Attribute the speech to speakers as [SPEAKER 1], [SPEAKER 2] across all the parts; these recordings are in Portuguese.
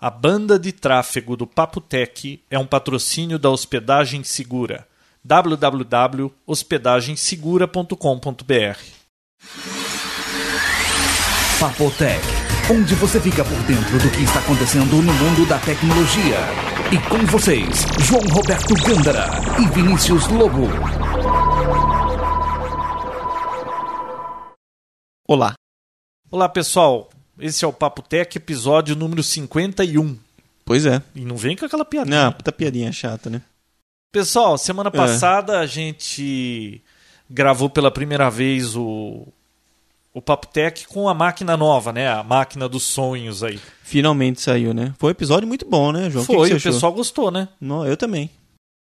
[SPEAKER 1] A banda de tráfego do Papo Tech é um patrocínio da Hospedagem Segura. www.hospedagensegura.com.br
[SPEAKER 2] Papotec, onde você fica por dentro do que está acontecendo no mundo da tecnologia. E com vocês, João Roberto Gândara e Vinícius Lobo.
[SPEAKER 3] Olá.
[SPEAKER 1] Olá, pessoal. Esse é o Papo Tech, episódio número 51.
[SPEAKER 3] Pois é.
[SPEAKER 1] E não vem com aquela piadinha.
[SPEAKER 3] Não, puta piadinha chata, né?
[SPEAKER 1] Pessoal, semana passada a gente gravou pela primeira vez o, o Papo Tech com a máquina nova, né? A máquina dos sonhos aí.
[SPEAKER 3] Finalmente saiu, né? Foi um episódio muito bom, né, João? O que
[SPEAKER 1] Foi,
[SPEAKER 3] que
[SPEAKER 1] o pessoal gostou, né?
[SPEAKER 3] Não, eu também.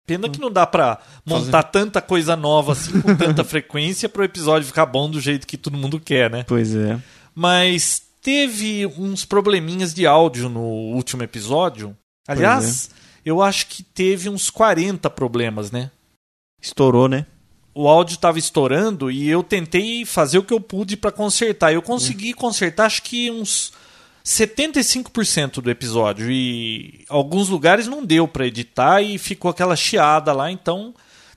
[SPEAKER 1] Pena que não dá pra montar tanta coisa nova assim com tanta frequência para o episódio ficar bom do jeito que todo mundo quer, né?
[SPEAKER 3] Pois é.
[SPEAKER 1] Mas teve uns probleminhas de áudio no último episódio. Aliás, eu acho que teve uns 40 problemas, né?
[SPEAKER 3] Estourou, né?
[SPEAKER 1] O áudio estava estourando e eu tentei fazer o que eu pude para consertar. Eu consegui consertar acho que uns 75% do episódio e alguns lugares não deu para editar e ficou aquela chiada lá, então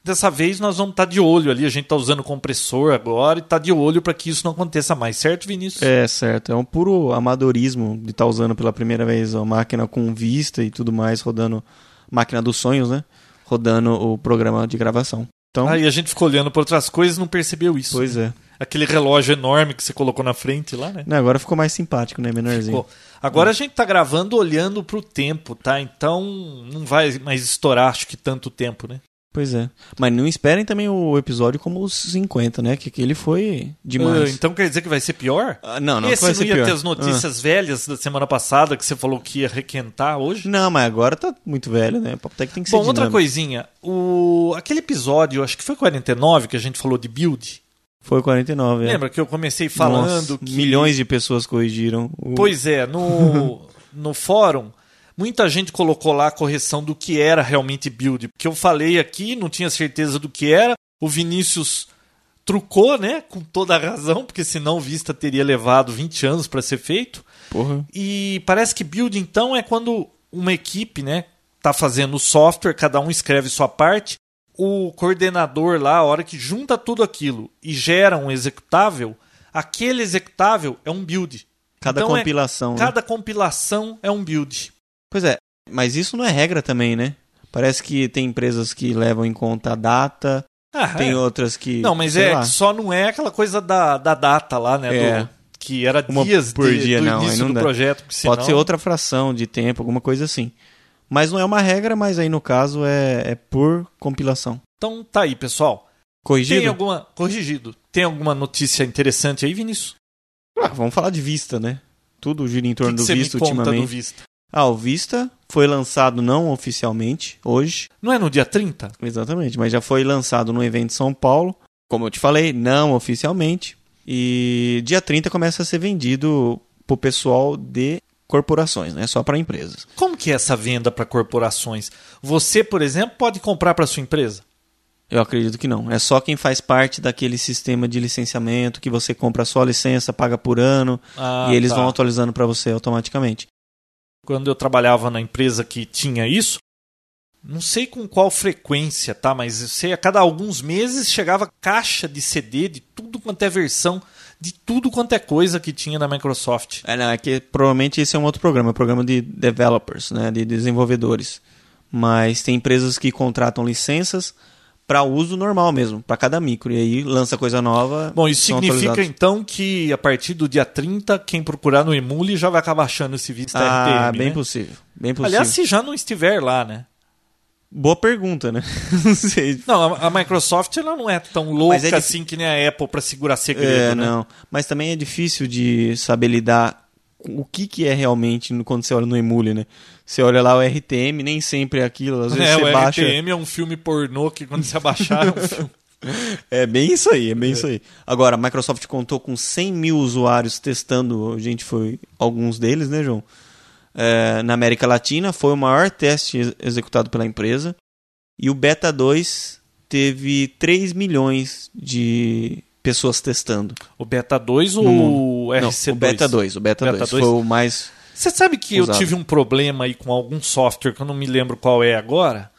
[SPEAKER 1] dessa vez nós vamos estar de olho ali, a gente está usando compressor agora e está de olho para que isso não aconteça mais, certo, Vinícius?
[SPEAKER 3] É, certo. É um puro amadorismo de estar usando pela primeira vez a máquina com vista e tudo mais, rodando máquina dos sonhos, né? Rodando o programa de gravação. Então,
[SPEAKER 1] Aí a gente ficou olhando para outras coisas e não percebeu isso.
[SPEAKER 3] pois é.
[SPEAKER 1] Aquele relógio enorme que você colocou na frente lá, né?
[SPEAKER 3] Não, agora ficou mais simpático, né? Menorzinho.
[SPEAKER 1] Ficou. Agora a gente tá gravando olhando pro tempo, tá? Então não vai mais estourar, acho que tanto tempo, né?
[SPEAKER 3] Pois é. Mas não esperem também o episódio como os 50, né? Que aquele foi demais.
[SPEAKER 1] Ah, então quer dizer que vai ser pior?
[SPEAKER 3] Ah, não, não,
[SPEAKER 1] Esse
[SPEAKER 3] vai
[SPEAKER 1] não
[SPEAKER 3] ser
[SPEAKER 1] ia
[SPEAKER 3] pior.
[SPEAKER 1] ter as notícias velhas da semana passada que você falou que ia requentar hoje?
[SPEAKER 3] Não, mas agora tá muito velho, né? Papotec tem que ser
[SPEAKER 1] Bom, outra
[SPEAKER 3] dinâmico.
[SPEAKER 1] coisinha. O... Aquele episódio, acho que foi 49, que a gente falou de build.
[SPEAKER 3] Foi 49, é.
[SPEAKER 1] Lembra que eu comecei falando
[SPEAKER 3] Nossa,
[SPEAKER 1] que...
[SPEAKER 3] milhões de pessoas corrigiram. O...
[SPEAKER 1] Pois é, no, no fórum, muita gente colocou lá a correção do que era realmente build. Porque eu falei aqui, não tinha certeza do que era. O Vinícius trucou, né? Com toda a razão, porque senão o Vista teria levado 20 anos para ser feito.
[SPEAKER 3] Porra.
[SPEAKER 1] E parece que build, então, é quando uma equipe, né? Tá fazendo o software, cada um escreve sua parte. O coordenador lá, a hora que junta tudo aquilo e gera um executável, aquele executável é um build.
[SPEAKER 3] Cada
[SPEAKER 1] Então é-
[SPEAKER 3] compilação. né?
[SPEAKER 1] Cada compilação é um build.
[SPEAKER 3] Pois é, mas isso não é regra também, né? Parece que tem empresas que levam em conta a data,
[SPEAKER 1] Ah,
[SPEAKER 3] tem
[SPEAKER 1] é.
[SPEAKER 3] outras que.
[SPEAKER 1] Não, mas é
[SPEAKER 3] lá.
[SPEAKER 1] que só não é aquela coisa da, da data lá, né?
[SPEAKER 3] É.
[SPEAKER 1] do- que era
[SPEAKER 3] Uma
[SPEAKER 1] dias
[SPEAKER 3] por
[SPEAKER 1] de-
[SPEAKER 3] dia,
[SPEAKER 1] do
[SPEAKER 3] não,
[SPEAKER 1] início
[SPEAKER 3] não
[SPEAKER 1] do
[SPEAKER 3] dá.
[SPEAKER 1] projeto. porque
[SPEAKER 3] Pode
[SPEAKER 1] senão-
[SPEAKER 3] ser outra fração de tempo, alguma coisa assim. Mas não é uma regra, mas aí no caso é, é por compilação.
[SPEAKER 1] Então tá aí, pessoal.
[SPEAKER 3] Corrigido?
[SPEAKER 1] Tem alguma. Corrigido. Tem alguma notícia interessante aí, Vinícius?
[SPEAKER 3] Ah, vamos falar de Vista, né? Tudo gira em
[SPEAKER 1] que,
[SPEAKER 3] torno
[SPEAKER 1] que
[SPEAKER 3] do
[SPEAKER 1] você me
[SPEAKER 3] Vista
[SPEAKER 1] conta
[SPEAKER 3] ultimamente.
[SPEAKER 1] Do Vista?
[SPEAKER 3] Ah, o foi lançado não oficialmente hoje.
[SPEAKER 1] Não é no dia 30?
[SPEAKER 3] Exatamente, mas já foi lançado no evento em São Paulo, como eu te falei, não oficialmente. E dia 30 começa a ser vendido pro pessoal de corporações, né? Só para empresas.
[SPEAKER 1] Como que é essa venda para corporações? Você, por exemplo, pode comprar para sua empresa?
[SPEAKER 3] Eu acredito que não. É só quem faz parte daquele sistema de licenciamento que você compra só a licença, paga por ano
[SPEAKER 1] Ah,
[SPEAKER 3] e eles
[SPEAKER 1] tá.
[SPEAKER 3] vão atualizando para você automaticamente.
[SPEAKER 1] Quando eu trabalhava na empresa que tinha isso, não sei com qual frequência, tá? Mas eu sei, a cada alguns meses chegava caixa de CD de tudo quanto é versão, de tudo quanto é coisa que tinha na Microsoft.
[SPEAKER 3] É, não, é que provavelmente esse é um outro programa, é um programa de developers, né? De desenvolvedores. Mas tem empresas que contratam licenças para uso normal mesmo, para cada micro. E aí lança coisa nova.
[SPEAKER 1] Bom, isso significa então que a partir do dia 30, quem procurar no Emule já vai acabar achando esse Vista
[SPEAKER 3] Ah,
[SPEAKER 1] RTM,
[SPEAKER 3] bem
[SPEAKER 1] né?
[SPEAKER 3] possível. Bem possível.
[SPEAKER 1] Aliás, se já não estiver lá, né?
[SPEAKER 3] Boa pergunta, né? Não sei.
[SPEAKER 1] Não, a, a Microsoft ela não é tão louca
[SPEAKER 3] é
[SPEAKER 1] assim que nem a Apple para segurar segredo,
[SPEAKER 3] É,
[SPEAKER 1] né?
[SPEAKER 3] não. Mas também é difícil de saber lidar o que, que é realmente no- quando você olha no Emule, né? Você olha lá o RTM, nem sempre é aquilo. Às vezes
[SPEAKER 1] É,
[SPEAKER 3] você
[SPEAKER 1] o
[SPEAKER 3] baixa.
[SPEAKER 1] RTM é um filme pornô que quando você abaixar é um filme.
[SPEAKER 3] É bem isso aí, é bem isso aí. Agora, a Microsoft contou com 100 mil usuários testando, a gente foi alguns deles, né, João? É, na América Latina, foi o maior teste ex- executado pela empresa. E o Beta 2 teve 3 milhões de pessoas testando.
[SPEAKER 1] O Beta 2 ou o
[SPEAKER 3] mundo. Não,
[SPEAKER 1] RC2?
[SPEAKER 3] o Beta 2, o Beta,
[SPEAKER 1] Beta
[SPEAKER 3] 2,
[SPEAKER 1] 2.
[SPEAKER 3] foi o mais
[SPEAKER 1] Você sabe que
[SPEAKER 3] Usado.
[SPEAKER 1] eu tive um problema aí com algum software que eu não me lembro qual é agora?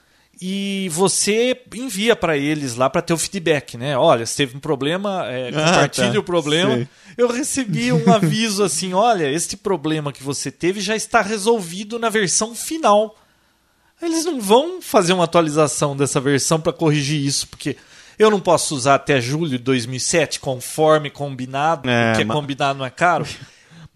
[SPEAKER 1] E você envia para eles lá para ter o feedback, né? Olha, se teve um problema, é,
[SPEAKER 3] Ah,
[SPEAKER 1] compartilhe
[SPEAKER 3] tá.
[SPEAKER 1] o problema.
[SPEAKER 3] Sei.
[SPEAKER 1] Eu recebi um aviso assim: olha, este problema que você teve já está resolvido na versão final. Eles não vão fazer uma atualização dessa versão para corrigir isso, porque eu não posso usar até julho de 2007 conforme combinado,
[SPEAKER 3] É,
[SPEAKER 1] porque
[SPEAKER 3] ma-
[SPEAKER 1] combinado não é caro.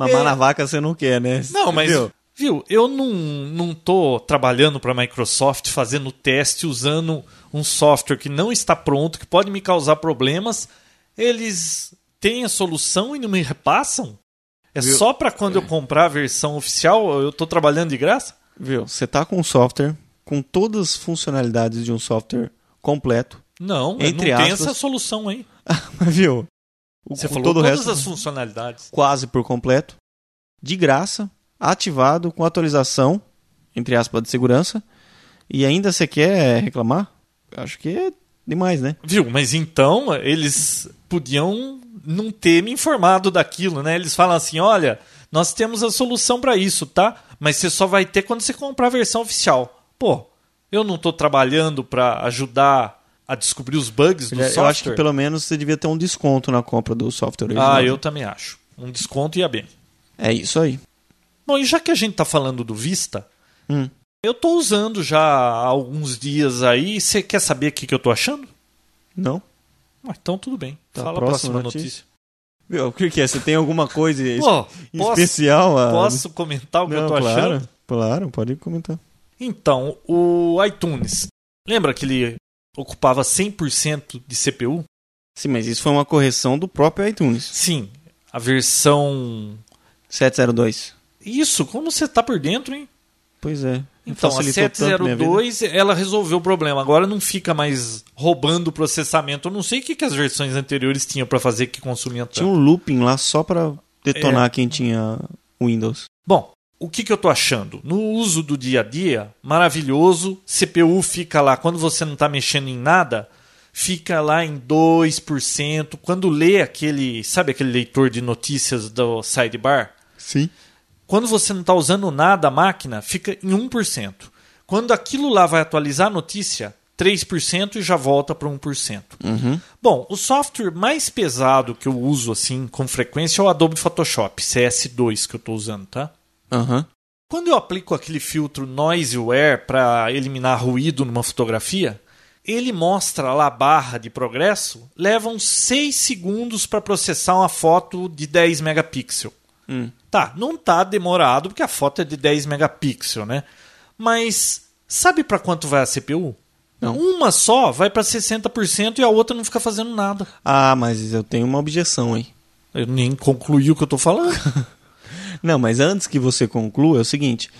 [SPEAKER 3] Mamar
[SPEAKER 1] É.
[SPEAKER 3] na vaca você não quer, né?
[SPEAKER 1] Não, mas
[SPEAKER 3] Viu?
[SPEAKER 1] viu, eu não, não tô trabalhando para a Microsoft fazendo teste usando um software que não está pronto, que pode me causar problemas. Eles têm a solução e não me repassam? É
[SPEAKER 3] Viu?
[SPEAKER 1] só para quando eu comprar a versão oficial, eu tô trabalhando de graça?
[SPEAKER 3] Viu? Você tá com um software com todas as funcionalidades de um software completo.
[SPEAKER 1] Não,
[SPEAKER 3] Entre
[SPEAKER 1] não tem
[SPEAKER 3] aspas.
[SPEAKER 1] essa solução aí.
[SPEAKER 3] Viu? O-
[SPEAKER 1] Você falou todas
[SPEAKER 3] resto
[SPEAKER 1] as funcionalidades.
[SPEAKER 3] quase por completo, de graça, ativado com atualização, entre aspas, de segurança. E ainda você quer reclamar? Acho que é demais, né?
[SPEAKER 1] Viu? Mas então eles podiam não ter me informado daquilo, né? Eles falam assim: olha, nós temos a solução para isso, tá? Mas você só vai ter quando você comprar a versão oficial. Pô, eu não tô trabalhando para ajudar a descobrir os bugs do
[SPEAKER 3] Eu
[SPEAKER 1] software.
[SPEAKER 3] acho que pelo menos você devia ter um desconto na compra do software original.
[SPEAKER 1] Ah, eu também acho. Um desconto ia bem.
[SPEAKER 3] É isso aí.
[SPEAKER 1] Bom, e já que a gente tá falando do Vista,
[SPEAKER 3] Hum.
[SPEAKER 1] eu tô usando já há alguns dias aí. Você quer saber o que, que eu tô achando?
[SPEAKER 3] Não?
[SPEAKER 1] Ah, então tudo bem.
[SPEAKER 3] Tá,
[SPEAKER 1] Fala a
[SPEAKER 3] próxima
[SPEAKER 1] próxima
[SPEAKER 3] notícia.
[SPEAKER 1] notícia.
[SPEAKER 3] O que é? Você tem alguma coisa
[SPEAKER 1] Pô, posso,
[SPEAKER 3] especial? a-
[SPEAKER 1] posso comentar o que
[SPEAKER 3] Não,
[SPEAKER 1] eu tô
[SPEAKER 3] claro,
[SPEAKER 1] achando?
[SPEAKER 3] Claro, pode comentar.
[SPEAKER 1] Então, o iTunes. Lembra que ele ocupava 100% de CPU?
[SPEAKER 3] Sim, mas isso foi uma correção do próprio iTunes.
[SPEAKER 1] Sim. A versão.
[SPEAKER 3] 702.
[SPEAKER 1] Isso, como você tá por dentro, hein?
[SPEAKER 3] Pois é.
[SPEAKER 1] Então, a
[SPEAKER 3] Facilitou tanto minha vida.
[SPEAKER 1] 702, ela resolveu o problema. Agora não fica mais roubando o processamento. Eu não sei o que, que as versões anteriores tinham para fazer que consumia tanto.
[SPEAKER 3] Tinha um looping lá só pra detonar
[SPEAKER 1] É.
[SPEAKER 3] quem tinha Windows.
[SPEAKER 1] Bom, o que, que eu tô achando? No uso do dia a dia, maravilhoso. CPU fica lá, quando você não está mexendo em nada, fica lá em 2%. Quando lê aquele, sabe aquele leitor de notícias do sidebar?
[SPEAKER 3] Sim.
[SPEAKER 1] Quando você não está usando nada a máquina, fica em 1%. Quando aquilo lá vai atualizar a notícia, 3% e já volta para 1%.
[SPEAKER 3] Uhum.
[SPEAKER 1] Bom, o software mais pesado que eu uso assim com frequência é o Adobe Photoshop, CS2 que eu estou usando, tá?
[SPEAKER 3] Aham.
[SPEAKER 1] Quando eu aplico aquele filtro Noiseware para eliminar ruído numa fotografia, ele mostra lá a barra de progresso, leva uns 6 segundos para processar uma foto de 10 megapixels.
[SPEAKER 3] Hum.
[SPEAKER 1] Tá, não tá demorado porque a foto é de 10 megapixels, né? Mas sabe para quanto vai a CPU?
[SPEAKER 3] Não.
[SPEAKER 1] Uma só vai para 60% e a outra não fica fazendo nada.
[SPEAKER 3] Ah, mas eu tenho uma objeção aí.
[SPEAKER 1] Eu nem concluí o que eu tô falando.
[SPEAKER 3] Não, mas antes que você conclua, é o seguinte: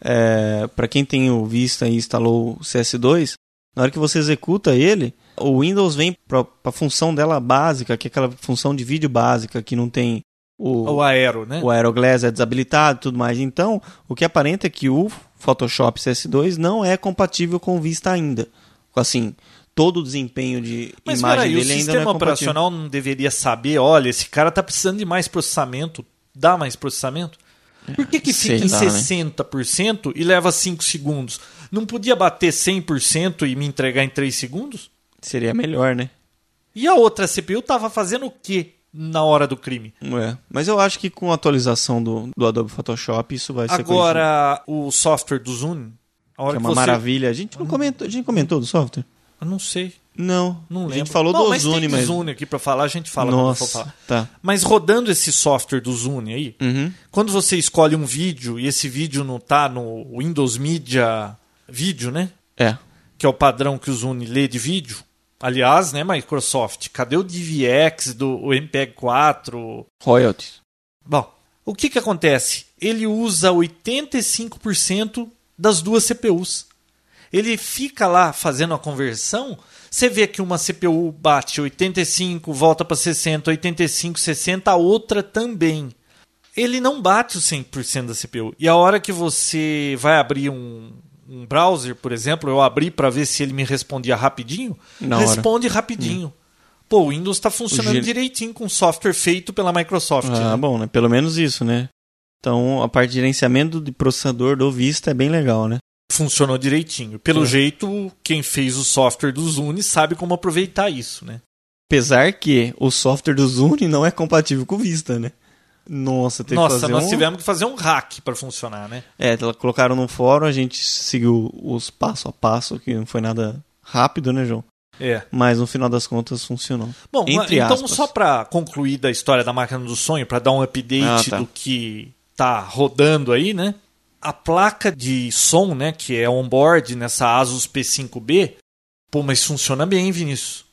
[SPEAKER 3] é, para quem tem o Vista e instalou o CS2, na hora que você executa ele, o Windows vem para a função dela básica, que é aquela função de vídeo básica que não tem o,
[SPEAKER 1] o Aero, né?
[SPEAKER 3] o Aeroglass é desabilitado e tudo mais. Então, o que aparenta é que o Photoshop CS2 não é compatível com o Vista ainda. Assim, todo o desempenho de
[SPEAKER 1] Mas
[SPEAKER 3] imagem
[SPEAKER 1] peraí, o
[SPEAKER 3] dele ainda não é
[SPEAKER 1] sistema
[SPEAKER 3] compatível.
[SPEAKER 1] operacional não deveria saber, olha, esse cara tá precisando de mais processamento, dá mais processamento? Por que, que fica
[SPEAKER 3] Sei
[SPEAKER 1] em
[SPEAKER 3] lá, né?
[SPEAKER 1] 60% e leva 5 segundos? Não podia bater 100% e me entregar em 3 segundos?
[SPEAKER 3] Seria melhor, né?
[SPEAKER 1] E a outra CPU tava fazendo o quê na hora do crime?
[SPEAKER 3] É. Mas eu acho que com a atualização do, do Adobe Photoshop isso vai ser corrigido.
[SPEAKER 1] Agora, o software do Zoom, a hora
[SPEAKER 3] que é
[SPEAKER 1] que,
[SPEAKER 3] uma
[SPEAKER 1] você...
[SPEAKER 3] maravilha. A gente não comentou, a gente comentou do software?
[SPEAKER 1] Eu não sei,
[SPEAKER 3] Não.
[SPEAKER 1] não
[SPEAKER 3] a
[SPEAKER 1] lembro.
[SPEAKER 3] gente falou
[SPEAKER 1] não,
[SPEAKER 3] do
[SPEAKER 1] mas
[SPEAKER 3] Ozune,
[SPEAKER 1] tem
[SPEAKER 3] mas
[SPEAKER 1] Zune aqui pra falar, a gente fala
[SPEAKER 3] Nossa,
[SPEAKER 1] falar.
[SPEAKER 3] tá.
[SPEAKER 1] Mas rodando esse software do Zune aí,
[SPEAKER 3] Uhum.
[SPEAKER 1] Quando você escolhe um vídeo e esse vídeo não tá no Windows Media Vídeo, né?
[SPEAKER 3] É.
[SPEAKER 1] Que é o padrão que o Zune lê de vídeo. Aliás, né, Microsoft, cadê o DVX do o MPEG 4?
[SPEAKER 3] Royalties.
[SPEAKER 1] Bom, o que que acontece? Ele usa 85% das duas CPUs. Ele fica lá fazendo a conversão, você vê que uma CPU bate 85, volta para 60, 85, 60, a outra também. Ele não bate o 100% da CPU. E a hora que você vai abrir um, um browser, por exemplo, eu abri para ver se ele me respondia rapidinho,
[SPEAKER 3] Na hora.
[SPEAKER 1] responde rapidinho. Pô, o Windows está funcionando
[SPEAKER 3] O G-
[SPEAKER 1] direitinho com software feito pela Microsoft.
[SPEAKER 3] Ah,
[SPEAKER 1] né?
[SPEAKER 3] bom, né? Pelo menos isso, né? Então a parte de gerenciamento de processador do Vista é bem legal, né?
[SPEAKER 1] Funcionou direitinho. Pelo
[SPEAKER 3] Sim.
[SPEAKER 1] jeito, quem fez o software do Zune sabe como aproveitar isso, né?
[SPEAKER 3] Apesar que o software do Zune não é compatível com o Vista, né? Nossa, teve que
[SPEAKER 1] Nossa,
[SPEAKER 3] fazer
[SPEAKER 1] nós
[SPEAKER 3] um...
[SPEAKER 1] tivemos que fazer um hack para funcionar, né?
[SPEAKER 3] É, colocaram no fórum, a gente seguiu os passo a passo, que não foi nada rápido, né, João?
[SPEAKER 1] É.
[SPEAKER 3] Mas no final das contas funcionou.
[SPEAKER 1] Bom,
[SPEAKER 3] Entre
[SPEAKER 1] então
[SPEAKER 3] aspas.
[SPEAKER 1] só para concluir da história da máquina do sonho, para dar um update
[SPEAKER 3] Ah, tá.
[SPEAKER 1] do que tá rodando aí, né? A placa de som, né, que é on-board nessa Asus P5B, pô, mas funciona bem, Vinícius.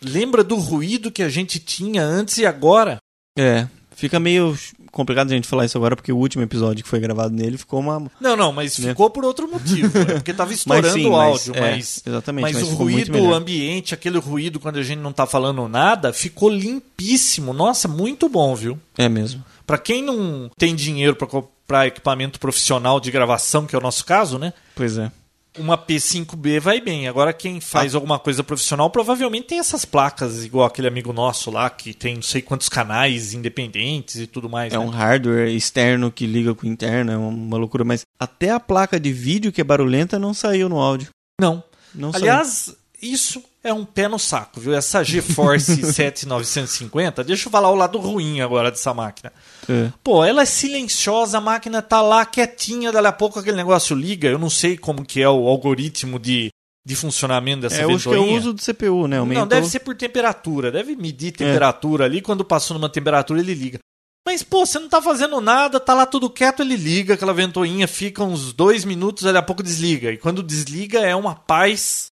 [SPEAKER 1] Lembra do ruído que a gente tinha antes e agora?
[SPEAKER 3] É, fica meio complicado a gente falar isso agora, porque o último episódio que foi gravado nele ficou uma.
[SPEAKER 1] Não, não, mas
[SPEAKER 3] Né?
[SPEAKER 1] ficou por outro motivo, né? porque tava estourando
[SPEAKER 3] sim,
[SPEAKER 1] o
[SPEAKER 3] mas-
[SPEAKER 1] áudio,
[SPEAKER 3] é,
[SPEAKER 1] mas
[SPEAKER 3] exatamente,
[SPEAKER 1] mas,
[SPEAKER 3] mas
[SPEAKER 1] o ruído ambiente, aquele ruído quando a gente não tá falando nada, ficou limpíssimo. Nossa, muito bom, viu?
[SPEAKER 3] É mesmo.
[SPEAKER 1] Pra quem não tem dinheiro pra comprar equipamento profissional de gravação, que é o nosso caso, né?
[SPEAKER 3] Pois é.
[SPEAKER 1] Uma P5B vai bem. Agora quem faz alguma coisa profissional provavelmente tem essas placas, igual aquele amigo nosso lá, que tem não sei quantos canais independentes e tudo mais.
[SPEAKER 3] É
[SPEAKER 1] né?
[SPEAKER 3] um hardware externo que liga com o interno, é uma loucura, mas até a placa de vídeo que é barulhenta não saiu no áudio.
[SPEAKER 1] Não.
[SPEAKER 3] Não saiu.
[SPEAKER 1] Aliás, isso é um pé no saco, viu? Essa GeForce 7950, deixa eu falar o lado ruim agora dessa máquina.
[SPEAKER 3] É.
[SPEAKER 1] Pô, ela é silenciosa, a máquina tá lá quietinha, dali a pouco aquele negócio liga. Eu não sei como que é o algoritmo de, de funcionamento dessa
[SPEAKER 3] É, eu acho que é o
[SPEAKER 1] ventoinha.
[SPEAKER 3] uso do CPU, né? Aumentou.
[SPEAKER 1] Não, deve ser por temperatura. Deve medir temperatura ali. Quando passou numa temperatura, ele liga. Mas, pô, você não tá fazendo nada, tá lá tudo quieto, ele liga, aquela ventoinha fica uns dois minutos, dali a pouco desliga. E quando desliga é uma paz.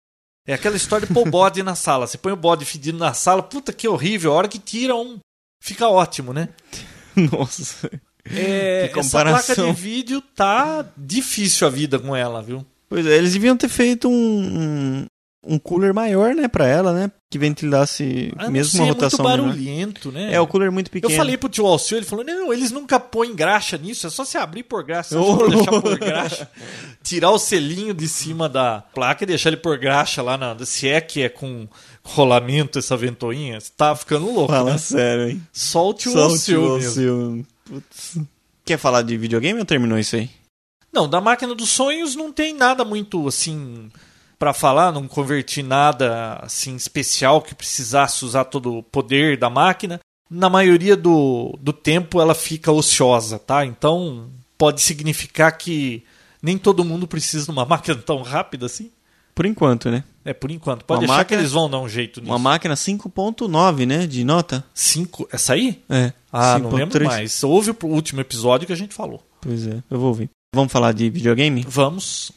[SPEAKER 1] É aquela história de pôr o bode na sala. Você põe o bode fedido na sala, puta que horrível. A hora que tira um. Fica ótimo, né?
[SPEAKER 3] Nossa.
[SPEAKER 1] É,
[SPEAKER 3] Que
[SPEAKER 1] essa
[SPEAKER 3] comparação.
[SPEAKER 1] placa de vídeo tá difícil a vida com ela, viu?
[SPEAKER 3] Pois é, eles deviam ter feito um, um, um cooler maior, né, pra ela, né? Que ventilasse
[SPEAKER 1] Ah,
[SPEAKER 3] mesmo
[SPEAKER 1] sei,
[SPEAKER 3] uma
[SPEAKER 1] é muito
[SPEAKER 3] rotação
[SPEAKER 1] barulhento, né?
[SPEAKER 3] É, o cooler muito pequeno.
[SPEAKER 1] Eu falei pro tio Alceu, ele falou: não, eles nunca põem graxa nisso, é só você abrir por graxa, se for deixar por graxa, tirar o selinho de cima da placa e deixar ele por graxa lá na. Se é que é com rolamento essa ventoinha, você tá ficando louco,
[SPEAKER 3] Fala
[SPEAKER 1] né?
[SPEAKER 3] sério, hein?
[SPEAKER 1] Só o tio
[SPEAKER 3] Só o tio. Alceu. Putz. Quer falar de videogame ou terminou isso aí?
[SPEAKER 1] Não, da máquina dos sonhos não tem nada muito assim pra falar, não converti nada assim especial que precisasse usar todo o poder da máquina. Na maioria do, do tempo ela fica ociosa, tá? Então pode significar que nem todo mundo precisa de uma máquina tão rápida assim.
[SPEAKER 3] Por enquanto, né?
[SPEAKER 1] É, por enquanto. Pode
[SPEAKER 3] Uma
[SPEAKER 1] deixar
[SPEAKER 3] máquina-
[SPEAKER 1] que eles vão dar um jeito nisso.
[SPEAKER 3] Uma máquina 5.9, né? De nota.
[SPEAKER 1] Cinco, essa aí?
[SPEAKER 3] É.
[SPEAKER 1] Ah, não lembro
[SPEAKER 3] 5.3.
[SPEAKER 1] mais. Houve o último episódio que a gente falou.
[SPEAKER 3] Pois é, eu vou ouvir. Vamos falar de videogame?
[SPEAKER 1] Vamos.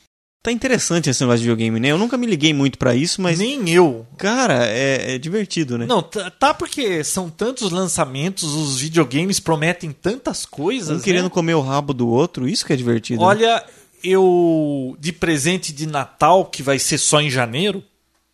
[SPEAKER 3] Tá interessante esse negócio de videogame, né? Eu nunca me liguei muito pra isso, mas,
[SPEAKER 1] Nem eu.
[SPEAKER 3] cara, é, é divertido, né?
[SPEAKER 1] Não, tá tá porque são tantos lançamentos, os videogames prometem tantas coisas.
[SPEAKER 3] um querendo
[SPEAKER 1] né?
[SPEAKER 3] comer o rabo do outro, isso que é divertido. né?
[SPEAKER 1] Olha, eu de presente de Natal, que vai ser só em janeiro,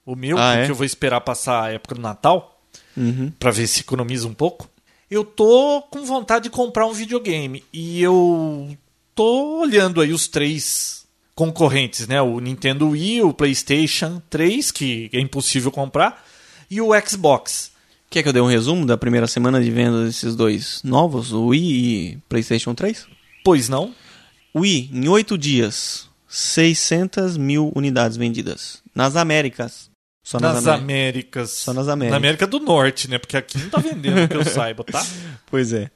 [SPEAKER 1] o meu,
[SPEAKER 3] Ah,
[SPEAKER 1] porque
[SPEAKER 3] é?
[SPEAKER 1] eu vou esperar passar a época do Natal,
[SPEAKER 3] Uhum.
[SPEAKER 1] pra ver se economiza um pouco. Eu tô com vontade de comprar um videogame e eu tô olhando aí os três concorrentes, né? O Nintendo Wii, o PlayStation 3, que é impossível comprar, e o Xbox.
[SPEAKER 3] Quer que eu dê um resumo da primeira semana de venda desses dois novos, o Wii e PlayStation 3?
[SPEAKER 1] Pois não?
[SPEAKER 3] Wii, em oito dias, 600 mil unidades vendidas. Nas Américas. Só nas,
[SPEAKER 1] nas
[SPEAKER 3] Américas.
[SPEAKER 1] Américas.
[SPEAKER 3] Só nas Américas.
[SPEAKER 1] Na América do Norte, né? Porque aqui não tá vendendo, que eu saiba, tá?
[SPEAKER 3] Pois é.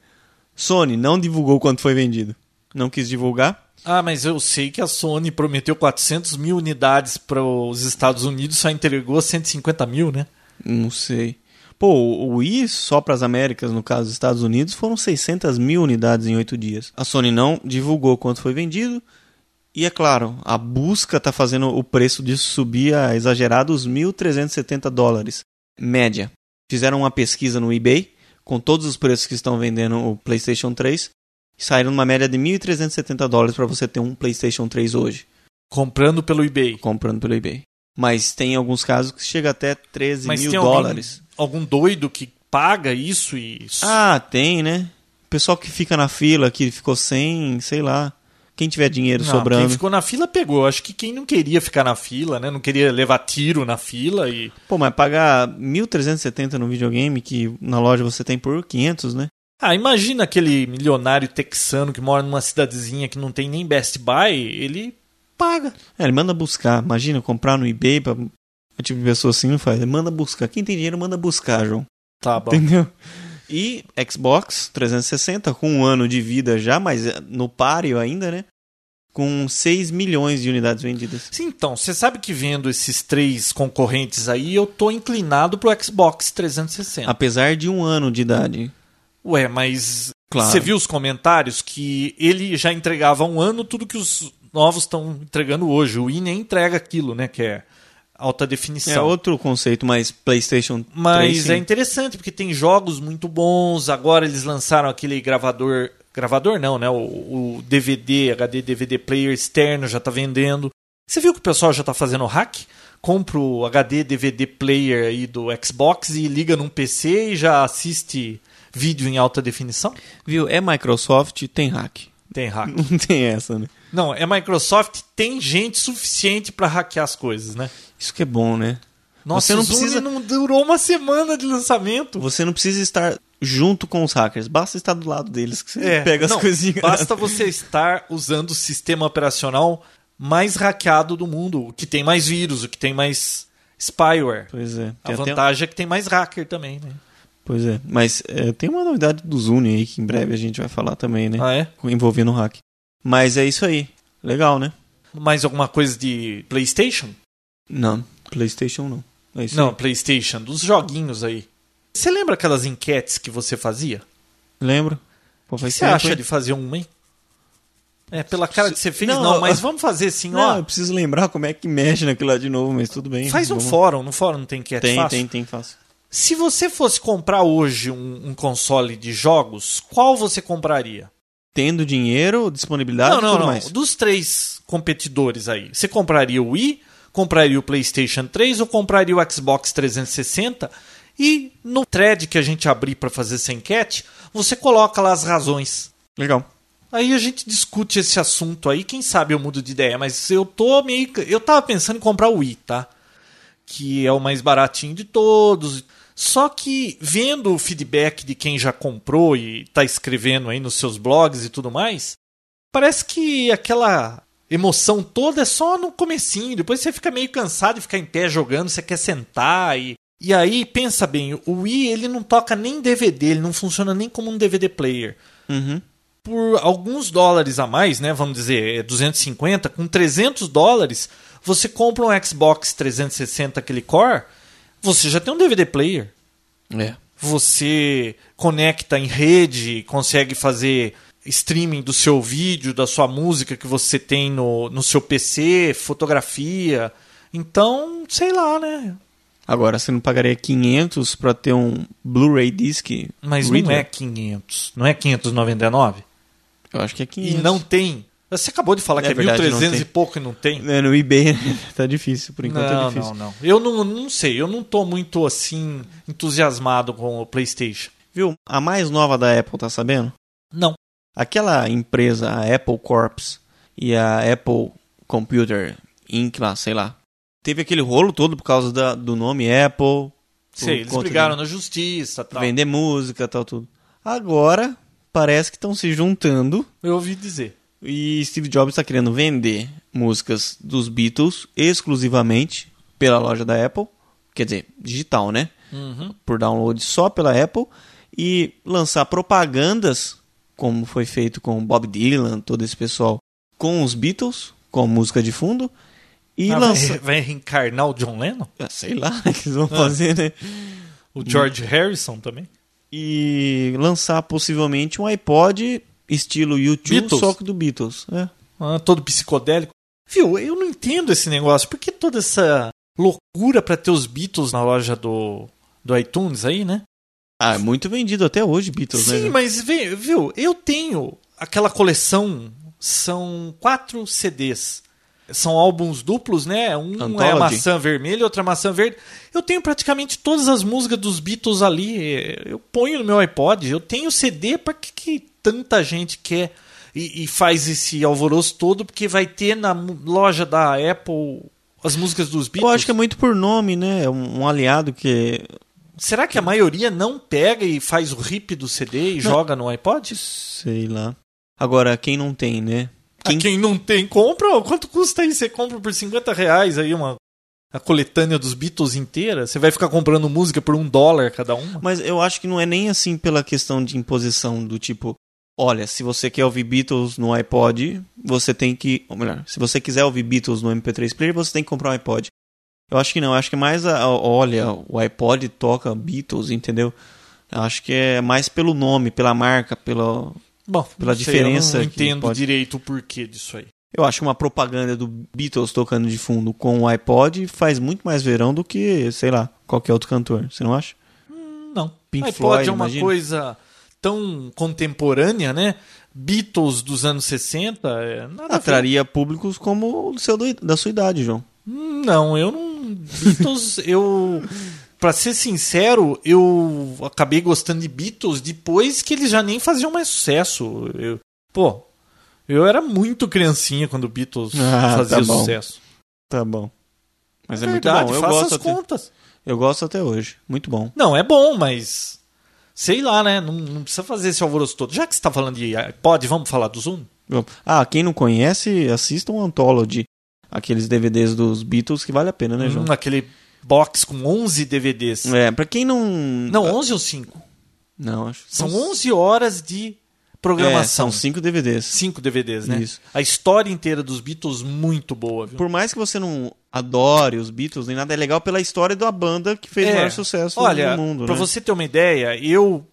[SPEAKER 3] Sony não divulgou quanto foi vendido. Não quis divulgar.
[SPEAKER 1] Ah, mas eu sei que a Sony prometeu 400 mil unidades para os Estados Unidos, só entregou 150 mil, né?
[SPEAKER 3] Não sei. Pô, o Wii só para as Américas, no caso dos Estados Unidos, foram 600 mil unidades em oito dias. A Sony não divulgou quanto foi vendido. E é claro, a busca está fazendo o preço disso subir a exagerados 1.370 dólares. Média. Fizeram uma pesquisa no eBay com todos os preços que estão vendendo o PlayStation 3 e saíram numa média de 1.370 dólares para você ter um PlayStation 3 hoje,
[SPEAKER 1] Comprando pelo eBay.
[SPEAKER 3] comprando pelo eBay. Mas tem alguns casos que chega até 13
[SPEAKER 1] Mas
[SPEAKER 3] mil
[SPEAKER 1] tem
[SPEAKER 3] dólares.
[SPEAKER 1] Algum, algum doido que paga isso e.
[SPEAKER 3] Ah, tem, né? Pessoal que fica na fila, que ficou sem, sei lá. Quem tiver dinheiro
[SPEAKER 1] Não,
[SPEAKER 3] sobrando.
[SPEAKER 1] Quem ficou na fila pegou. Acho que quem não queria ficar na fila, né? Não queria levar tiro na fila e.
[SPEAKER 3] Pô, mas pagar 1.370 no videogame que na loja você tem por 500, né?
[SPEAKER 1] Ah, imagina aquele milionário texano que mora numa cidadezinha que não tem nem Best Buy, ele paga.
[SPEAKER 3] É, ele manda buscar. Imagina, comprar no eBay pra. O tipo de pessoa assim não faz. Ele manda buscar. Quem tem dinheiro manda buscar, João.
[SPEAKER 1] Tá bom.
[SPEAKER 3] Entendeu? E Xbox 360 com um ano de vida já, mas é, no páreo ainda, né? Com 6 milhões de unidades vendidas.
[SPEAKER 1] Sim, então, você sabe que vendo esses três concorrentes aí, eu tô inclinado pro Xbox 360.
[SPEAKER 3] Apesar de um ano de idade.
[SPEAKER 1] Ué, mas
[SPEAKER 3] Claro.
[SPEAKER 1] você viu os comentários que ele já entregava há um ano tudo que os novos estão entregando hoje. O Wii nem entrega aquilo, né? Que é alta
[SPEAKER 3] É
[SPEAKER 1] definição.
[SPEAKER 3] outro conceito, mas PlayStation 3.
[SPEAKER 1] Mas
[SPEAKER 3] sim.
[SPEAKER 1] é interessante porque tem jogos muito bons. Agora eles lançaram aquele gravador. Gravador não, né? O, o DVD, HD DVD player externo já tá vendendo. Você viu que o pessoal já tá fazendo hack? Compra o HD DVD player aí do Xbox e liga num PC e já assiste vídeo em alta definição?
[SPEAKER 3] Viu? É Microsoft, tem hack.
[SPEAKER 1] Tem hack.
[SPEAKER 3] Não tem essa, né?
[SPEAKER 1] Não, é Microsoft, tem gente suficiente pra hackear as coisas, né?
[SPEAKER 3] Isso que é bom, né?
[SPEAKER 1] Nossa,
[SPEAKER 3] Você não precisa-
[SPEAKER 1] não durou uma semana de lançamento.
[SPEAKER 3] Você não precisa estar junto com os hackers, basta estar do lado deles que você pega as
[SPEAKER 1] É, não,
[SPEAKER 3] coisinhas.
[SPEAKER 1] Basta você estar usando o sistema operacional mais hackeado do mundo, o que tem mais vírus, o que tem mais spyware.
[SPEAKER 3] Pois é.
[SPEAKER 1] A
[SPEAKER 3] até-
[SPEAKER 1] vantagem é que tem mais hacker também, né?
[SPEAKER 3] Pois é. Mas é, tem uma novidade do Zune aí que em breve a gente vai falar também, né?
[SPEAKER 1] Ah, é?
[SPEAKER 3] Envolvendo o hack. Mas é isso aí. Legal, né?
[SPEAKER 1] Mais alguma coisa de PlayStation?
[SPEAKER 3] Não, PlayStation não. É isso
[SPEAKER 1] Não,
[SPEAKER 3] aí.
[SPEAKER 1] PlayStation, dos joguinhos aí. Você lembra aquelas enquetes que você fazia?
[SPEAKER 3] Lembro. Pô,
[SPEAKER 1] O que você acha de fazer uma, hein? É, pela cara que você fez, não,
[SPEAKER 3] Não,
[SPEAKER 1] mas vamos fazer assim,
[SPEAKER 3] Não,
[SPEAKER 1] ó.
[SPEAKER 3] eu preciso lembrar como é que mexe naquilo lá de novo, mas tudo bem.
[SPEAKER 1] Faz um
[SPEAKER 3] Vamos-
[SPEAKER 1] fórum, no fórum não tem enquete
[SPEAKER 3] Tem,
[SPEAKER 1] fácil?
[SPEAKER 3] tem, tem, fácil.
[SPEAKER 1] Se você fosse comprar hoje um, um console de jogos, qual você compraria?
[SPEAKER 3] Tendo dinheiro, disponibilidade
[SPEAKER 1] não,
[SPEAKER 3] e
[SPEAKER 1] não,
[SPEAKER 3] tudo
[SPEAKER 1] não.
[SPEAKER 3] mais.
[SPEAKER 1] Dos três competidores aí, você compraria o Wii, compraria o PlayStation 3 ou compraria o Xbox 360? E no thread que a gente abrir para fazer essa enquete, você coloca lá as razões.
[SPEAKER 3] Legal.
[SPEAKER 1] Aí a gente discute esse assunto aí, quem sabe eu mudo de ideia, mas eu tô meio. Eu tava pensando em comprar o Wii, tá? Que é o mais baratinho de todos. Só que vendo o feedback de quem já comprou e tá escrevendo aí nos seus blogs e tudo mais, parece que aquela emoção toda é só no comecinho, depois você fica meio cansado de ficar em pé jogando, você quer sentar e e aí pensa bem, o Wii ele não toca nem DVD, ele não funciona nem como um DVD player
[SPEAKER 3] Uhum.
[SPEAKER 1] por alguns dólares a mais, né? Vamos dizer, é 250, com 300 dólares, você compra um Xbox 360 aquele core, você já tem um DVD player.
[SPEAKER 3] É.
[SPEAKER 1] Você conecta em rede, consegue fazer streaming do seu vídeo, da sua música que você tem no, no seu PC, fotografia. Então, sei lá, né?
[SPEAKER 3] Agora, você não pagaria 500 pra ter um Blu-ray disc?
[SPEAKER 1] Mas
[SPEAKER 3] reader?
[SPEAKER 1] não é 500, não é 599?
[SPEAKER 3] Eu acho que é
[SPEAKER 1] E
[SPEAKER 3] 500.
[SPEAKER 1] não tem. Você acabou de falar
[SPEAKER 3] É
[SPEAKER 1] que é
[SPEAKER 3] verdade, não
[SPEAKER 1] 1300 e pouco e não tem.
[SPEAKER 3] É, no eBay tá difícil, por enquanto
[SPEAKER 1] não,
[SPEAKER 3] é difícil.
[SPEAKER 1] não, não. Eu não, não sei, eu não tô muito assim entusiasmado com o PlayStation.
[SPEAKER 3] Viu? A mais nova da Apple, tá sabendo?
[SPEAKER 1] Não.
[SPEAKER 3] Aquela empresa, a Apple Corps e a Apple Computer Inc., lá, sei lá. Teve aquele rolo todo por causa da- do nome Apple.
[SPEAKER 1] Sei, eles brigaram
[SPEAKER 3] de
[SPEAKER 1] na justiça tal.
[SPEAKER 3] Vender música tal, tudo. Agora, parece que estão se juntando
[SPEAKER 1] Eu ouvi dizer.
[SPEAKER 3] E Steve Jobs está querendo vender músicas dos Beatles exclusivamente pela loja da Apple. Quer dizer, digital, né?
[SPEAKER 1] Uhum.
[SPEAKER 3] por download só pela Apple e lançar propagandas, como foi feito com Bob Dylan, todo esse pessoal, com os Beatles, com música de fundo, e
[SPEAKER 1] Ah,
[SPEAKER 3] lançar.
[SPEAKER 1] vai, reencarnar o John Lennon?
[SPEAKER 3] Ah, Sei lá o que eles vão fazer, né?
[SPEAKER 1] O George Harrison também?
[SPEAKER 3] E lançar possivelmente um iPod estilo YouTube,
[SPEAKER 1] Beatles?
[SPEAKER 3] só que do Beatles. É.
[SPEAKER 1] Ah, todo psicodélico. Viu, eu não entendo esse negócio. Por que toda essa loucura pra ter os Beatles na loja do, do iTunes aí, né?
[SPEAKER 3] Ah, é muito vendido até hoje, Beatles,
[SPEAKER 1] Sim,
[SPEAKER 3] né?
[SPEAKER 1] mas vê- viu, eu tenho aquela coleção, são quatro CDs. São álbuns duplos, né? Um é a
[SPEAKER 3] Anthology.
[SPEAKER 1] maçã vermelha, outra maçã verde. Eu tenho praticamente todas as músicas dos Beatles ali. Eu ponho no meu iPod. Eu tenho CD. Para que, que tanta gente quer e, e faz esse alvoroço todo? Porque vai ter na loja da Apple as músicas dos Beatles.
[SPEAKER 3] Eu acho que é muito por nome, né? É um, um aliado que
[SPEAKER 1] Será que a maioria não pega e faz o rip do CD e joga no iPod?
[SPEAKER 3] Sei lá. Agora, quem não tem, né?
[SPEAKER 1] Quem... quem não tem, compra. Quanto custa aí? Você compra por 50 reais aí uma a coletânea dos Beatles inteira? Você vai ficar comprando música por um dólar cada uma?
[SPEAKER 3] Mas eu acho que não é nem assim pela questão de imposição do tipo, olha, se você quer ouvir Beatles no iPod, você tem que, ou melhor, se você quiser ouvir Beatles no MP3 player, você tem que comprar um iPod. Eu acho que não, eu acho que é mais a, a- olha, o iPod toca Beatles, entendeu? Eu acho que é mais pelo nome, pela marca, pela
[SPEAKER 1] Bom,
[SPEAKER 3] Pela
[SPEAKER 1] sei,
[SPEAKER 3] diferença
[SPEAKER 1] eu não entendo
[SPEAKER 3] pode-
[SPEAKER 1] direito o porquê disso aí.
[SPEAKER 3] Eu acho que uma propaganda do Beatles tocando de fundo com o iPod faz muito mais verão do que, sei lá, qualquer outro cantor. Você não acha?
[SPEAKER 1] Não.
[SPEAKER 3] Pink
[SPEAKER 1] iPod
[SPEAKER 3] Floyd,
[SPEAKER 1] é uma
[SPEAKER 3] imagina.
[SPEAKER 1] coisa tão contemporânea, né? Beatles dos anos 60, é, nada.
[SPEAKER 3] Atraria públicos como o seu, da sua idade, João.
[SPEAKER 1] Não, eu não. Beatles, eu. Pra ser sincero, eu acabei gostando de Beatles depois que eles já nem faziam mais sucesso. Eu, pô, eu era muito criancinha quando Beatles
[SPEAKER 3] Ah,
[SPEAKER 1] fazia
[SPEAKER 3] tá
[SPEAKER 1] sucesso.
[SPEAKER 3] Tá bom. Mas é,
[SPEAKER 1] Verdade,
[SPEAKER 3] muito bom. Eu
[SPEAKER 1] faça
[SPEAKER 3] gosto,
[SPEAKER 1] as
[SPEAKER 3] até,
[SPEAKER 1] contas.
[SPEAKER 3] eu gosto até hoje. Muito bom.
[SPEAKER 1] Não, é bom, mas. Sei lá, né? Não, não precisa fazer esse alvoroço todo. Já que você tá falando de iPod, vamos falar do Zoom?
[SPEAKER 3] Ah, quem não conhece, assista um Anthology. Aqueles DVDs dos Beatles que vale a pena, né, João?
[SPEAKER 1] Hum, aquele box com 11 DVDs.
[SPEAKER 3] É, pra quem não.
[SPEAKER 1] Não, 11 ou 5?
[SPEAKER 3] Não, acho.
[SPEAKER 1] São 11 horas de
[SPEAKER 3] É,
[SPEAKER 1] programação.
[SPEAKER 3] são cinco DVDs.
[SPEAKER 1] Cinco DVDs, né?
[SPEAKER 3] Isso.
[SPEAKER 1] A história inteira dos Beatles, muito boa, viu?
[SPEAKER 3] Por mais que você não adore os Beatles nem nada, é legal pela história da banda que fez o maior sucesso
[SPEAKER 1] É. Olha,
[SPEAKER 3] no mundo.
[SPEAKER 1] pra
[SPEAKER 3] né?
[SPEAKER 1] você ter uma ideia, eu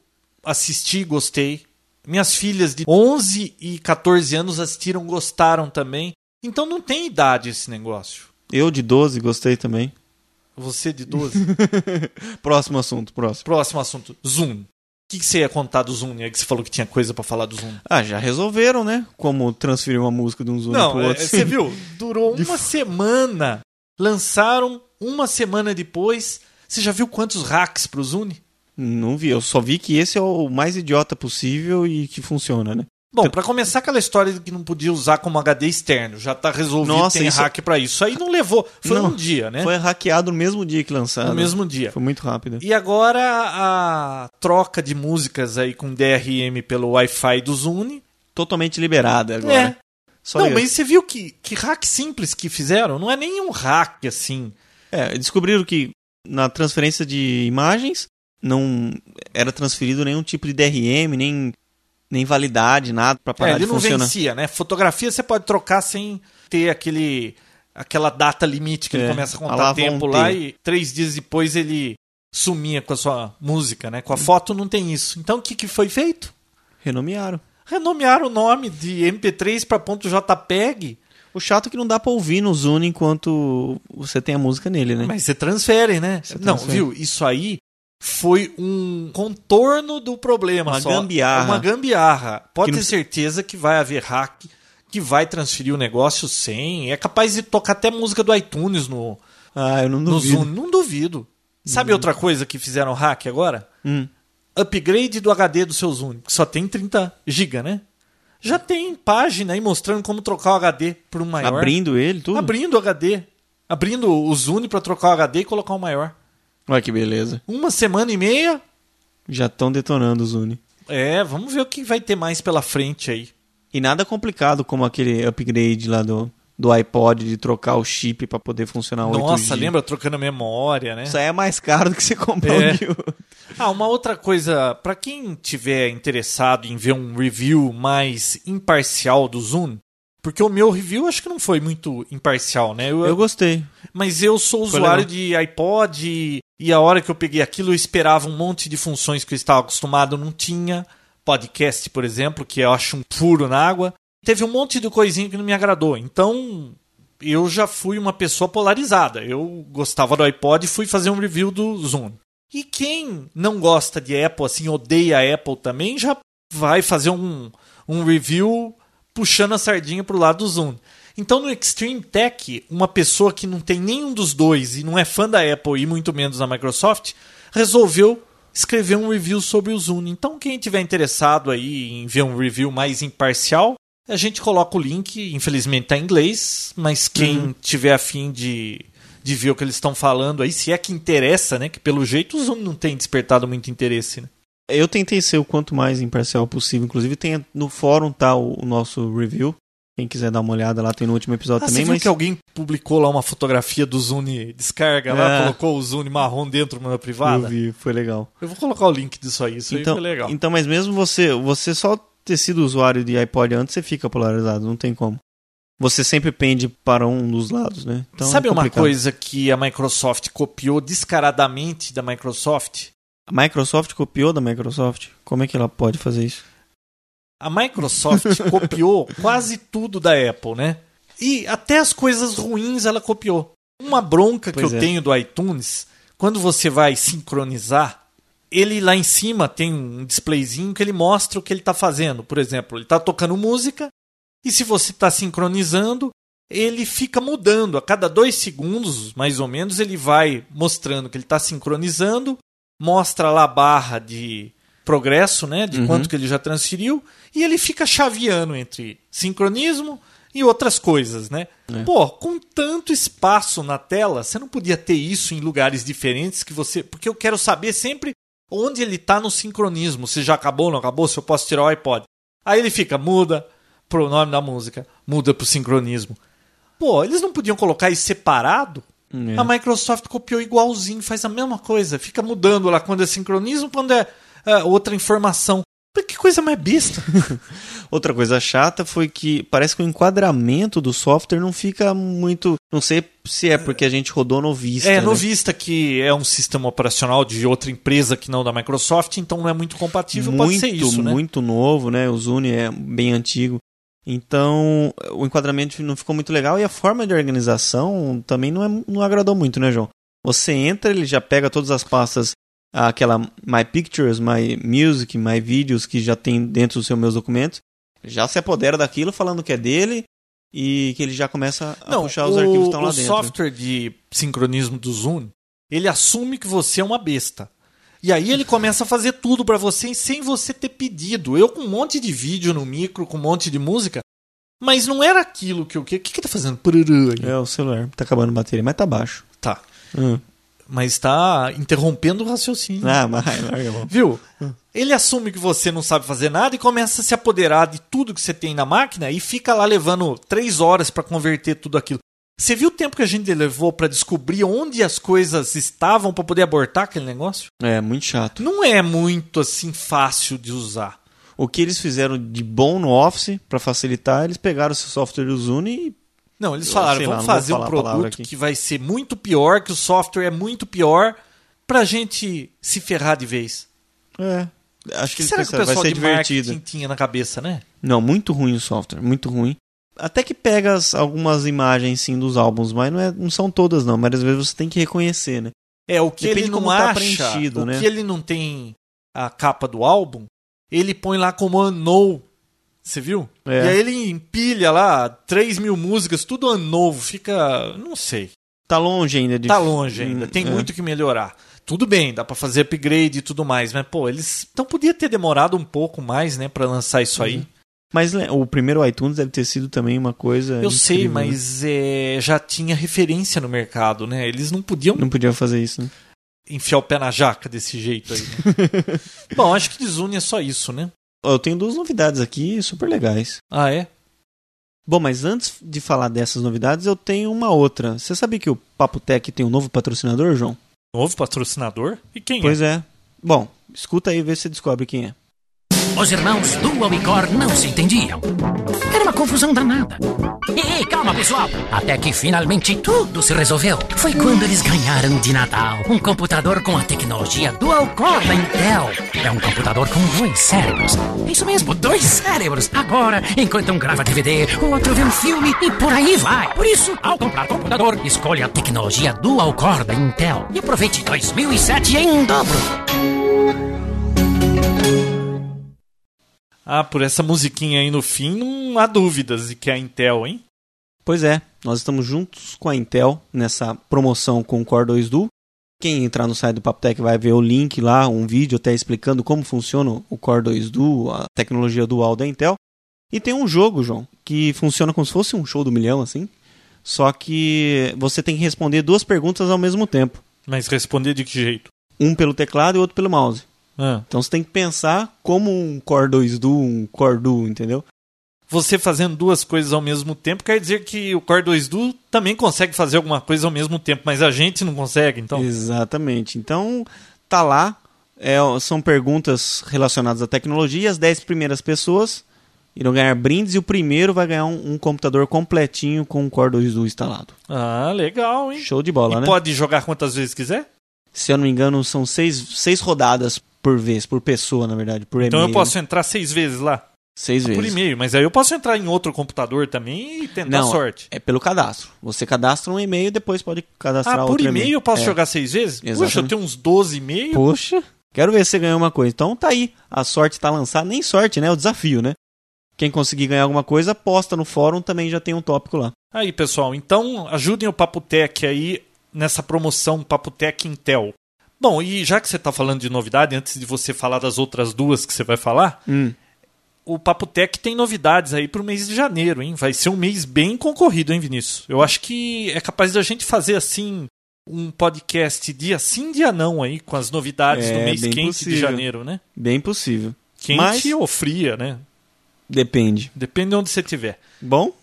[SPEAKER 1] assisti, gostei. Minhas filhas de 11 e 14 anos assistiram, gostaram também. Então não tem idade esse negócio.
[SPEAKER 3] Eu de 12 gostei também.
[SPEAKER 1] Você de 12.
[SPEAKER 3] Próximo assunto, próximo.
[SPEAKER 1] Próximo assunto, Zoom. O que, que você ia contar do Zoom? É que você falou que tinha coisa pra falar do Zoom.
[SPEAKER 3] Ah, já resolveram, né? Como transferir uma música de um
[SPEAKER 1] Não,
[SPEAKER 3] pro
[SPEAKER 1] é,
[SPEAKER 3] outro.
[SPEAKER 1] você viu? Durou uma semana. Lançaram uma semana depois. Você já viu quantos hacks pro Zune?
[SPEAKER 3] Não vi, eu só vi que esse é o mais idiota possível e que funciona, né?
[SPEAKER 1] Bom, pra começar aquela história de que não podia usar como HD externo, já tá resolvido,
[SPEAKER 3] Nossa,
[SPEAKER 1] tem
[SPEAKER 3] isso-
[SPEAKER 1] hack pra isso. Aí não levou, foi
[SPEAKER 3] Não,
[SPEAKER 1] um dia, né?
[SPEAKER 3] Foi hackeado no mesmo dia que lançaram.
[SPEAKER 1] no mesmo dia.
[SPEAKER 3] Foi muito rápido.
[SPEAKER 1] E agora a troca de músicas aí com DRM pelo Wi-Fi do Zune.
[SPEAKER 3] Totalmente liberada agora.
[SPEAKER 1] É.
[SPEAKER 3] Só
[SPEAKER 1] não,
[SPEAKER 3] isso.
[SPEAKER 1] mas você viu que, que hack simples que fizeram? Não é nenhum hack assim.
[SPEAKER 3] É, descobriram que na transferência de imagens não era transferido nenhum tipo de DRM, nem, nem validade, nada pra parar
[SPEAKER 1] É, ele
[SPEAKER 3] de
[SPEAKER 1] não
[SPEAKER 3] funcionar.
[SPEAKER 1] vencia, né? Fotografia você pode trocar sem ter aquele aquela data limite que ele
[SPEAKER 3] É,
[SPEAKER 1] começa a
[SPEAKER 3] a
[SPEAKER 1] contar
[SPEAKER 3] vão
[SPEAKER 1] tempo lá e três dias depois ele sumia com a sua música, né? Com a foto não tem isso. Então o que, que foi feito?
[SPEAKER 3] Renomearam.
[SPEAKER 1] Renomearam o nome de MP3 para .jpeg,
[SPEAKER 3] O chato é que não dá pra ouvir no Zune enquanto você tem a música nele, né?
[SPEAKER 1] mas você transfere, né?
[SPEAKER 3] Você
[SPEAKER 1] não,
[SPEAKER 3] transfere.
[SPEAKER 1] viu? Isso aí foi um contorno do problema
[SPEAKER 3] Uma
[SPEAKER 1] só.
[SPEAKER 3] gambiarra.
[SPEAKER 1] Uma gambiarra. Pode
[SPEAKER 3] Que
[SPEAKER 1] ter
[SPEAKER 3] não-
[SPEAKER 1] certeza que vai haver hack que vai transferir o negócio sem. É capaz de tocar até música do iTunes no,
[SPEAKER 3] Ah, eu não duvido.
[SPEAKER 1] Zoom. Não duvido. Sabe outra coisa que fizeram hack agora?
[SPEAKER 3] Hum.
[SPEAKER 1] Upgrade do HD do seu Zoom, que só tem 30 GB, né? Já tem página aí mostrando como trocar o HD por um maior.
[SPEAKER 3] Abrindo ele, tudo?
[SPEAKER 1] Abrindo o HD. Abrindo o Zune para trocar o HD e colocar o maior.
[SPEAKER 3] Olha que beleza.
[SPEAKER 1] Uma semana e meia.
[SPEAKER 3] Já estão detonando o Zune.
[SPEAKER 1] É, vamos ver o que vai ter mais pela frente aí.
[SPEAKER 3] E nada complicado como aquele upgrade lá do, do iPod de trocar o chip pra poder funcionar 8G.
[SPEAKER 1] Nossa, lembra trocando a memória, né?
[SPEAKER 3] Isso aí é mais caro do que você comprar
[SPEAKER 1] É.
[SPEAKER 3] um de outro.
[SPEAKER 1] Ah, uma outra coisa, pra quem tiver interessado em ver um review mais imparcial do Zoom, porque o meu review acho que não foi muito imparcial, né? Eu-
[SPEAKER 3] Eu gostei.
[SPEAKER 1] mas eu sou
[SPEAKER 3] Foi
[SPEAKER 1] usuário
[SPEAKER 3] legal.
[SPEAKER 1] de iPod e, e a hora que eu peguei aquilo eu esperava um monte de funções que eu estava acostumado, não tinha. Podcast, por exemplo, que eu acho um furo na água. Teve um monte de coisinha que não me agradou. Então, eu já fui uma pessoa polarizada. Eu gostava do iPod e fui fazer um review do Zoom. E quem não gosta de Apple, assim, odeia a Apple também, já vai fazer um, um review puxando a sardinha pro lado do Zoom. Então no Extreme Tech, uma pessoa que não tem nenhum dos dois e não é fã da Apple e muito menos da Microsoft, resolveu escrever um review sobre o Zoom. Então quem tiver interessado aí em ver um review mais imparcial, a gente coloca o link, infelizmente está em inglês, mas quem tiver afim de, de ver o que eles estão falando aí, se é que interessa, né? Que pelo jeito o Zoom não tem despertado muito interesse, né?
[SPEAKER 3] Eu tentei ser o quanto mais imparcial possível. Inclusive tem no fórum tá o, o nosso review. Quem quiser dar uma olhada lá, tem no último episódio
[SPEAKER 1] Ah,
[SPEAKER 3] também.
[SPEAKER 1] você viu
[SPEAKER 3] Mas
[SPEAKER 1] que alguém publicou lá uma fotografia do Zune descarga lá,
[SPEAKER 3] É.
[SPEAKER 1] colocou o Zune marrom dentro de uma
[SPEAKER 3] eu
[SPEAKER 1] privada?
[SPEAKER 3] vi, foi legal.
[SPEAKER 1] Eu vou colocar o link disso aí, isso
[SPEAKER 3] então,
[SPEAKER 1] aí foi legal.
[SPEAKER 3] então, mas mesmo você, você só ter sido usuário de iPod antes, você fica polarizado, não tem como. Você sempre pende para um dos lados, né? Então,
[SPEAKER 1] Sabe
[SPEAKER 3] é
[SPEAKER 1] uma coisa que a Microsoft copiou descaradamente da Microsoft?
[SPEAKER 3] A Microsoft copiou da Microsoft? Como é que ela pode fazer isso?
[SPEAKER 1] A Microsoft copiou quase tudo da Apple, né? E até as coisas ruins ela copiou. Uma bronca que
[SPEAKER 3] Pois
[SPEAKER 1] eu
[SPEAKER 3] é.
[SPEAKER 1] tenho do iTunes, quando você vai sincronizar, ele lá em cima tem um displayzinho que ele mostra o que ele está fazendo. Por exemplo, ele está tocando música e se você está sincronizando, ele fica mudando. A cada dois segundos, mais ou menos, ele vai mostrando que ele está sincronizando, mostra lá a barra de progresso, né? De
[SPEAKER 3] Uhum.
[SPEAKER 1] quanto que ele já transferiu, e ele fica chaveando entre sincronismo e outras coisas, né?
[SPEAKER 3] É.
[SPEAKER 1] Pô, com tanto espaço na tela, você não podia ter isso em lugares diferentes que você. Porque eu quero saber sempre onde ele tá no sincronismo. Se já acabou, não acabou, se eu posso tirar o iPod. Aí ele fica, muda pro nome da música, muda pro sincronismo. Pô, eles não podiam colocar isso separado?
[SPEAKER 3] É.
[SPEAKER 1] A Microsoft copiou igualzinho, faz a mesma coisa. Fica mudando lá quando é sincronismo, quando é, é, outra informação. Mas Que coisa mais besta.
[SPEAKER 3] Outra coisa chata foi que parece que o enquadramento do software não fica muito. Não sei se é porque a gente rodou no Vista.
[SPEAKER 1] é,
[SPEAKER 3] né?
[SPEAKER 1] no Vista que é um sistema operacional de outra empresa que não da Microsoft, então não é muito compatível,
[SPEAKER 3] muito,
[SPEAKER 1] pode ser isso, né?
[SPEAKER 3] muito novo, né? O Zune é bem antigo. Então, o enquadramento não ficou muito legal e a forma de organização também não, é, não agradou muito, né, João? Você entra, ele já pega todas as pastas, aquela My Pictures, My Music, My Videos que já tem dentro dos seus meus documentos, já se apodera daquilo falando que é dele e que ele já começa a
[SPEAKER 1] Não,
[SPEAKER 3] puxar os
[SPEAKER 1] o,
[SPEAKER 3] arquivos que estão lá
[SPEAKER 1] o
[SPEAKER 3] dentro.
[SPEAKER 1] software de sincronismo do Zoom, ele assume que você é uma besta. E aí ele começa a fazer tudo pra você sem você ter pedido. Eu com um monte de vídeo no micro, com um monte de música, mas não era aquilo que eu... O que, que tá fazendo?
[SPEAKER 3] É o celular, tá acabando a bateria, mas tá baixo.
[SPEAKER 1] Tá.
[SPEAKER 3] Hum.
[SPEAKER 1] Mas tá interrompendo o raciocínio.
[SPEAKER 3] Ah, mas larga a mão.
[SPEAKER 1] Viu? Ele assume que você não sabe fazer nada e começa a se apoderar de tudo que você tem na máquina e fica lá levando três horas pra converter tudo aquilo. Você viu o tempo que a gente levou pra descobrir onde as coisas estavam pra poder abortar aquele negócio?
[SPEAKER 3] É, muito chato.
[SPEAKER 1] Não é muito assim fácil de usar.
[SPEAKER 3] O que eles fizeram de bom no Office para facilitar, eles pegaram o software do Zune e
[SPEAKER 1] Não, eles falaram,
[SPEAKER 3] lá,
[SPEAKER 1] vamos fazer um produto que vai ser muito pior, que o software é muito pior, pra gente se ferrar de vez.
[SPEAKER 3] é, acho que
[SPEAKER 1] que será que o
[SPEAKER 3] pensaram, vai
[SPEAKER 1] pessoal
[SPEAKER 3] ser
[SPEAKER 1] de
[SPEAKER 3] divertido.
[SPEAKER 1] marketing tinha na cabeça, né?
[SPEAKER 3] Não, muito ruim o software, muito ruim. Até que pega as- algumas imagens sim dos álbuns, mas não, é, não são todas não, mas às vezes você tem que reconhecer, né?
[SPEAKER 1] É, o que
[SPEAKER 3] Depende
[SPEAKER 1] ele não
[SPEAKER 3] tá
[SPEAKER 1] acha,
[SPEAKER 3] preenchido,
[SPEAKER 1] o
[SPEAKER 3] né?
[SPEAKER 1] que ele não tem a capa do álbum, ele põe lá como unknown. Você viu?
[SPEAKER 3] É.
[SPEAKER 1] E aí ele empilha lá 3 mil músicas, tudo unknown. Fica. Não sei.
[SPEAKER 3] Tá longe ainda de
[SPEAKER 1] Tá longe ainda. Tem
[SPEAKER 3] É.
[SPEAKER 1] muito que melhorar. Tudo bem, dá pra fazer upgrade e tudo mais, mas pô, eles. Então podia ter demorado um pouco mais, né, pra lançar isso aí.
[SPEAKER 3] Uhum. Mas né, o primeiro iTunes deve ter sido também uma coisa
[SPEAKER 1] Eu sei,
[SPEAKER 3] incrível, né?
[SPEAKER 1] mas é, já tinha referência no mercado, né? Eles não podiam
[SPEAKER 3] não podia fazer isso, né?
[SPEAKER 1] enfiar o pé na jaca desse jeito aí. né? Bom, acho que desune é só isso, né?
[SPEAKER 3] Eu tenho duas novidades aqui super legais.
[SPEAKER 1] Ah, é?
[SPEAKER 3] Bom, mas antes de falar dessas novidades, eu tenho uma outra. Você sabia que o Papo Tech tem um novo patrocinador, João?
[SPEAKER 1] Novo patrocinador? E quem
[SPEAKER 3] Pois
[SPEAKER 1] é?
[SPEAKER 3] é. Bom, escuta aí e vê se você descobre quem é.
[SPEAKER 4] Os irmãos Dual e Cor não se entendiam. Era uma confusão danada. Ei, calma, pessoal. Até que finalmente tudo se resolveu. Foi quando eles ganharam de Natal um computador com a tecnologia Dual Core da Intel. É um computador com dois cérebros. Isso mesmo, dois cérebros. Agora, enquanto um grava DVD, o outro vê um filme e por aí vai. Por isso, ao comprar computador, escolha a tecnologia Dual Core da Intel e aproveite 2007 em dobro.
[SPEAKER 1] Ah, por essa musiquinha aí no fim, não há dúvidas de que é a Intel, hein?
[SPEAKER 3] Pois é, nós estamos juntos com a Intel nessa promoção com o Core 2 Duo. Quem entrar no site do Papotec vai ver o link lá, um vídeo até explicando como funciona o Core 2 Duo, a tecnologia dual da Intel. E tem um jogo, João, que funciona como se fosse um show do milhão, assim. Só que você tem que responder duas perguntas ao mesmo tempo.
[SPEAKER 1] Mas responder de que jeito?
[SPEAKER 3] Um pelo teclado e outro pelo mouse.
[SPEAKER 1] Ah.
[SPEAKER 3] Então você tem que pensar como um Core 2 Duo, um Core Duo, entendeu?
[SPEAKER 1] Você fazendo duas coisas ao mesmo tempo quer dizer que o Core 2 Duo também consegue fazer alguma coisa ao mesmo tempo, mas a gente não consegue, então.
[SPEAKER 3] Exatamente. Então, tá lá. É, são perguntas relacionadas à tecnologia. As 10 primeiras pessoas irão ganhar brindes e o primeiro vai ganhar um, um computador completinho com o Core 2 Duo instalado.
[SPEAKER 1] Ah, legal, hein?
[SPEAKER 3] Show de bola,
[SPEAKER 1] e
[SPEAKER 3] né?
[SPEAKER 1] pode jogar quantas vezes quiser?
[SPEAKER 3] Se eu não me engano, são seis, seis rodadas por vez, por pessoa, na verdade, por
[SPEAKER 1] Então
[SPEAKER 3] e-mail.
[SPEAKER 1] eu posso entrar seis vezes lá?
[SPEAKER 3] Seis vezes.
[SPEAKER 1] Por e-mail, mas aí eu posso entrar em outro computador também e tentar
[SPEAKER 3] Não,
[SPEAKER 1] sorte.
[SPEAKER 3] é pelo cadastro. Você cadastra um e-mail e depois pode cadastrar
[SPEAKER 1] Ah, por
[SPEAKER 3] outro
[SPEAKER 1] e-mail eu posso
[SPEAKER 3] É.
[SPEAKER 1] jogar seis vezes? Puxa, eu
[SPEAKER 3] Exatamente.
[SPEAKER 1] tenho uns 12 e-mails.
[SPEAKER 3] Poxa, quero ver se você ganhou uma coisa. Então tá aí, a sorte tá lançada. Nem sorte, né? É o desafio, né? Quem conseguir ganhar alguma coisa, posta no fórum, também já tem um tópico lá.
[SPEAKER 1] Aí, pessoal, então ajudem o Papotec aí nessa promoção Papotec Intel. Bom, e já que você está falando de novidade, antes de você falar das outras duas que você vai falar,
[SPEAKER 3] Hum.
[SPEAKER 1] o Papotec tem novidades aí para o mês de janeiro, hein? Vai ser um mês bem concorrido, hein, Vinícius? Eu acho que é capaz da gente fazer assim um podcast dia sim, dia não aí, com as novidades
[SPEAKER 3] É,
[SPEAKER 1] do mês quente
[SPEAKER 3] possível.
[SPEAKER 1] de janeiro, né?
[SPEAKER 3] Bem possível.
[SPEAKER 1] Quente
[SPEAKER 3] Mas-
[SPEAKER 1] ou fria, né?
[SPEAKER 3] Depende.
[SPEAKER 1] Depende de onde você estiver.
[SPEAKER 3] Bom,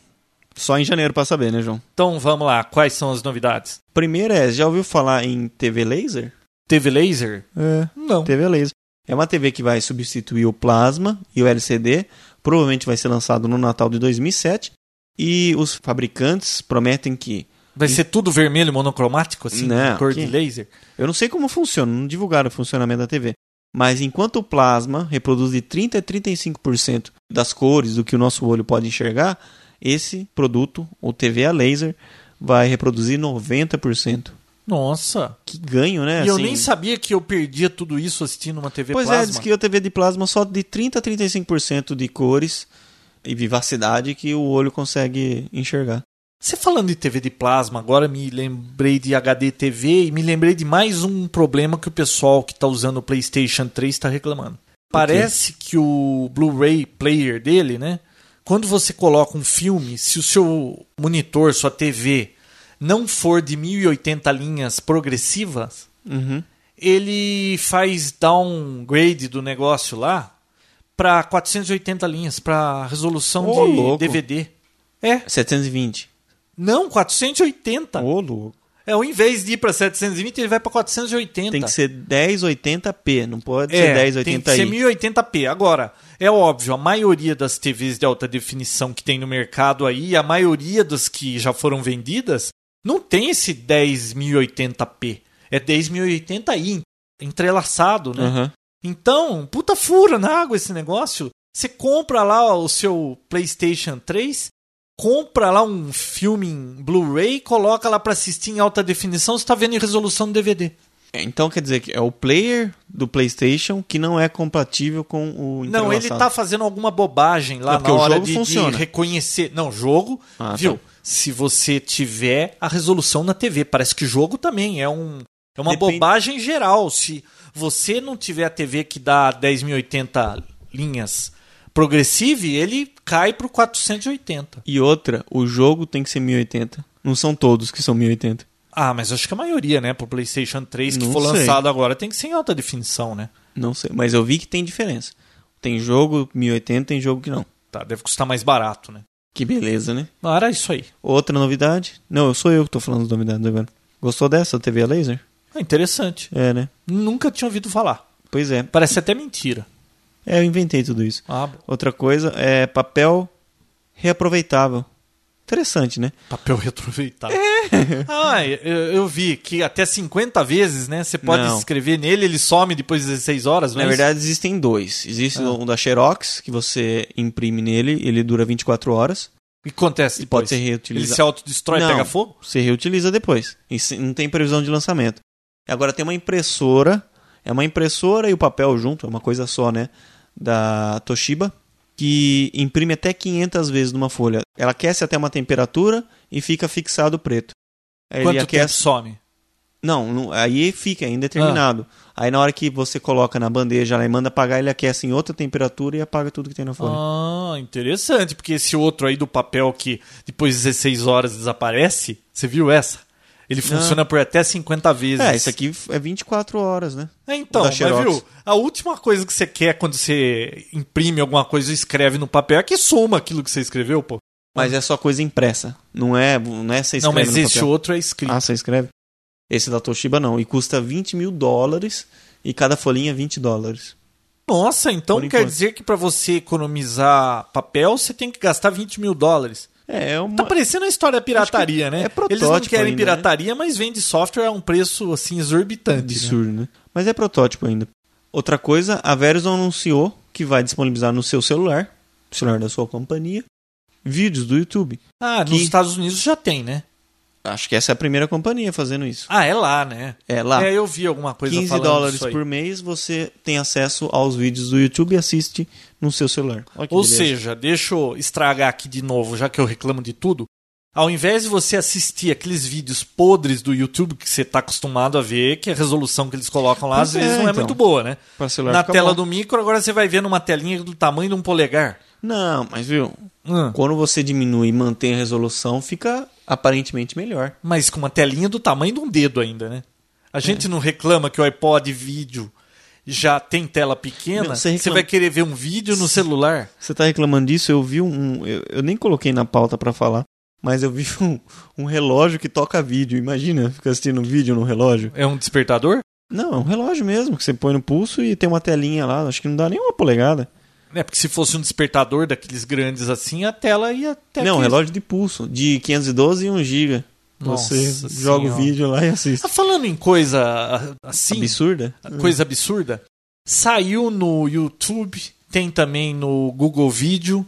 [SPEAKER 3] só em janeiro pra saber, né, João?
[SPEAKER 1] Então vamos lá, quais são as novidades?
[SPEAKER 3] Primeiro é, já ouviu falar em TV laser?
[SPEAKER 1] TV laser?
[SPEAKER 3] É.
[SPEAKER 1] Não.
[SPEAKER 3] TV laser. É uma TV que vai substituir o plasma e o LCD. Provavelmente vai ser lançado no Natal de 2007. E os fabricantes prometem que
[SPEAKER 1] Vai ser tudo vermelho monocromático, assim,
[SPEAKER 3] Não,
[SPEAKER 1] cor
[SPEAKER 3] que-
[SPEAKER 1] de laser?
[SPEAKER 3] Eu não sei como funciona, não divulgaram o funcionamento da TV. Mas enquanto o plasma reproduz de 30 a 35% das cores do que o nosso olho pode enxergar, esse produto, o TV a laser, vai reproduzir 90%.
[SPEAKER 1] Nossa.
[SPEAKER 3] Que ganho, né?
[SPEAKER 1] e eu
[SPEAKER 3] Assim,
[SPEAKER 1] nem sabia que eu perdia tudo isso assistindo uma TV
[SPEAKER 3] Pois
[SPEAKER 1] plasma.
[SPEAKER 3] é, diz que a TV de plasma só de 30 a 35% de cores e vivacidade que o olho consegue enxergar.
[SPEAKER 1] Você falando de TV de plasma, agora me lembrei de HD TV e me lembrei de mais um problema que o pessoal que está usando o PlayStation 3 está reclamando. Parece que o Blu-ray player dele, né? Quando você coloca um filme, se o seu monitor, sua TV, não for de 1080 linhas progressivas,
[SPEAKER 3] Uhum.
[SPEAKER 1] ele faz downgrade do negócio lá para 480 linhas, para resolução
[SPEAKER 3] Ô,
[SPEAKER 1] de
[SPEAKER 3] louco.
[SPEAKER 1] DVD. É,
[SPEAKER 3] 720.
[SPEAKER 1] não, 480.
[SPEAKER 3] Ô, louco.
[SPEAKER 1] É, ao invés de ir para 720, ele vai para 480.
[SPEAKER 3] Tem que ser 1080p, não pode
[SPEAKER 1] é,
[SPEAKER 3] ser
[SPEAKER 1] tem que ser
[SPEAKER 3] 1080i.
[SPEAKER 1] 1080p. Agora, é óbvio, a maioria das TVs de alta definição que tem no mercado aí, a maioria das que já foram vendidas, não tem esse 10.080p. É 10.080i, entrelaçado, né?
[SPEAKER 3] Aham.
[SPEAKER 1] Então, puta fura na água esse negócio. Você compra lá o seu PlayStation 3, compra lá um filme em Blu-ray, coloca lá pra assistir em alta definição, você tá vendo em resolução do DVD.
[SPEAKER 3] É, Então quer dizer que é o player do PlayStation que não é compatível com o
[SPEAKER 1] Não, ele tá fazendo alguma bobagem lá
[SPEAKER 3] É,
[SPEAKER 1] na
[SPEAKER 3] o
[SPEAKER 1] hora
[SPEAKER 3] jogo
[SPEAKER 1] de, de reconhecer. Não, jogo,
[SPEAKER 3] Ah,
[SPEAKER 1] viu?
[SPEAKER 3] tá.
[SPEAKER 1] Se você tiver a resolução na TV, parece que jogo também é um é uma
[SPEAKER 3] Depende-
[SPEAKER 1] bobagem geral. Se você não tiver a TV que dá 10.080 linhas progressive, ele cai pro 480.
[SPEAKER 3] E outra, o jogo tem que ser 1080. Não são todos que são 1080.
[SPEAKER 1] Ah, mas acho que a maioria, né, pro PlayStation 3 que
[SPEAKER 3] Não
[SPEAKER 1] for
[SPEAKER 3] sei.
[SPEAKER 1] lançado agora tem que ser em alta definição, né?
[SPEAKER 3] Não sei, mas eu vi que tem diferença. Tem jogo 1080, tem jogo que não.
[SPEAKER 1] Tá, deve custar mais barato, né?
[SPEAKER 3] Que beleza, né?
[SPEAKER 1] Não, era isso aí.
[SPEAKER 3] Outra novidade? Não, sou eu que tô falando das novidades agora. Gostou dessa TV a laser?
[SPEAKER 1] Ah, interessante.
[SPEAKER 3] É, né?
[SPEAKER 1] Nunca tinha ouvido falar.
[SPEAKER 3] Pois é.
[SPEAKER 1] Parece até mentira.
[SPEAKER 3] É, eu inventei tudo isso.
[SPEAKER 1] Ah.
[SPEAKER 3] Outra coisa é papel reaproveitável. Interessante, né?
[SPEAKER 1] Papel reaproveitável. Ah, eu, eu vi que até 50 vezes, né? Você pode
[SPEAKER 3] Não.
[SPEAKER 1] escrever nele, ele some depois de 16 horas, não
[SPEAKER 3] Na
[SPEAKER 1] é
[SPEAKER 3] verdade, existem dois. Existe
[SPEAKER 1] Ah.
[SPEAKER 3] um da Xerox, que você imprime nele, ele dura 24 horas.
[SPEAKER 1] O que acontece
[SPEAKER 3] E
[SPEAKER 1] depois?
[SPEAKER 3] pode ser
[SPEAKER 1] Ele
[SPEAKER 3] reutilizado.
[SPEAKER 1] se autodestrói e pega fogo?
[SPEAKER 3] Você reutiliza depois. E não tem previsão de lançamento. Agora tem uma impressora. É uma impressora e o papel junto, é uma coisa só, né? Da Toshiba. Que imprime até 500 vezes numa folha. Ela aquece até uma temperatura e fica fixado preto. Aí
[SPEAKER 1] Quanto tempo
[SPEAKER 3] aquece.
[SPEAKER 1] some?
[SPEAKER 3] Não, não- aí fica é indeterminado.
[SPEAKER 1] Ah.
[SPEAKER 3] Aí na hora que você coloca na bandeja lá e manda apagar, ele aquece em outra temperatura e apaga tudo que tem na folha.
[SPEAKER 1] Ah, interessante, porque esse outro aí do papel que depois de 16 horas desaparece, você viu essa? Ele funciona por até 50 vezes.
[SPEAKER 3] É, esse aqui é 24 horas, né?
[SPEAKER 1] É, então, mas viu? A última coisa que você quer quando você imprime alguma coisa e escreve no papel é que soma aquilo que você escreveu, pô.
[SPEAKER 3] Mas é só coisa impressa. Não é, não é você
[SPEAKER 1] Não,
[SPEAKER 3] escreve
[SPEAKER 1] mas
[SPEAKER 3] no
[SPEAKER 1] esse
[SPEAKER 3] papel.
[SPEAKER 1] outro é escrito.
[SPEAKER 3] Ah, você escreve? Esse da Toshiba não. E custa 20 mil dólares e cada folhinha 20 dólares.
[SPEAKER 1] Nossa, então quer dizer que pra você economizar papel, você tem que gastar 20 mil dólares.
[SPEAKER 3] É, é uma...
[SPEAKER 1] Tá parecendo a história da pirataria,
[SPEAKER 3] que
[SPEAKER 1] né?
[SPEAKER 3] é protótipo
[SPEAKER 1] Eles não querem
[SPEAKER 3] ainda,
[SPEAKER 1] pirataria, mas vende software a um preço assim exorbitante. né?
[SPEAKER 3] absurdo, né? Mas é protótipo ainda. Outra coisa, a Verizon anunciou que vai disponibilizar no seu celular, celular da sua companhia, vídeos do YouTube.
[SPEAKER 1] Ah,
[SPEAKER 3] Que-
[SPEAKER 1] nos Estados Unidos já tem, né?
[SPEAKER 3] Acho que essa é a primeira companhia fazendo isso.
[SPEAKER 1] Ah, é lá, né?
[SPEAKER 3] É lá.
[SPEAKER 1] É, eu vi alguma coisa
[SPEAKER 3] 15
[SPEAKER 1] falando
[SPEAKER 3] dólares por mês você tem acesso aos vídeos do YouTube e assiste no seu celular. Olha que
[SPEAKER 1] Ou
[SPEAKER 3] beleza.
[SPEAKER 1] seja, deixa eu estragar aqui de novo, já que eu reclamo de tudo. Ao invés de você assistir aqueles vídeos podres do YouTube que você está acostumado a ver, que a resolução que eles colocam lá
[SPEAKER 3] Pois
[SPEAKER 1] às vezes
[SPEAKER 3] é,
[SPEAKER 1] não é
[SPEAKER 3] então.
[SPEAKER 1] muito boa, né? Na tela
[SPEAKER 3] bom.
[SPEAKER 1] do micro, agora você vai ver numa telinha do tamanho de um polegar.
[SPEAKER 3] Não, mas viu,
[SPEAKER 1] Hum.
[SPEAKER 3] quando você diminui e mantém a resolução, fica aparentemente melhor.
[SPEAKER 1] Mas com uma telinha do tamanho de um dedo ainda, né? A gente não reclama que o iPod vídeo já tem tela pequena.
[SPEAKER 3] Não, você
[SPEAKER 1] você,
[SPEAKER 3] reclama-
[SPEAKER 1] vai querer ver um vídeo no celular.
[SPEAKER 3] Você tá reclamando disso? Eu vi um. Eu, eu nem coloquei na pauta pra falar, mas eu vi um, um relógio que toca vídeo. Imagina, ficar assistindo um vídeo no relógio.
[SPEAKER 1] É um despertador?
[SPEAKER 3] Não, é um relógio mesmo, que você põe no pulso e tem uma telinha lá. Acho que não dá nem uma polegada.
[SPEAKER 1] É, porque se fosse um despertador daqueles grandes assim, a tela ia até.
[SPEAKER 3] não, um relógio de pulso, de 512 e 1 GB.
[SPEAKER 1] Nossa
[SPEAKER 3] Você joga o
[SPEAKER 1] Senhora.
[SPEAKER 3] vídeo lá e assiste.
[SPEAKER 1] Tá falando em coisa ah, assim,
[SPEAKER 3] Absurda?
[SPEAKER 1] coisa absurda? Saiu no YouTube, tem também no Google Vídeo,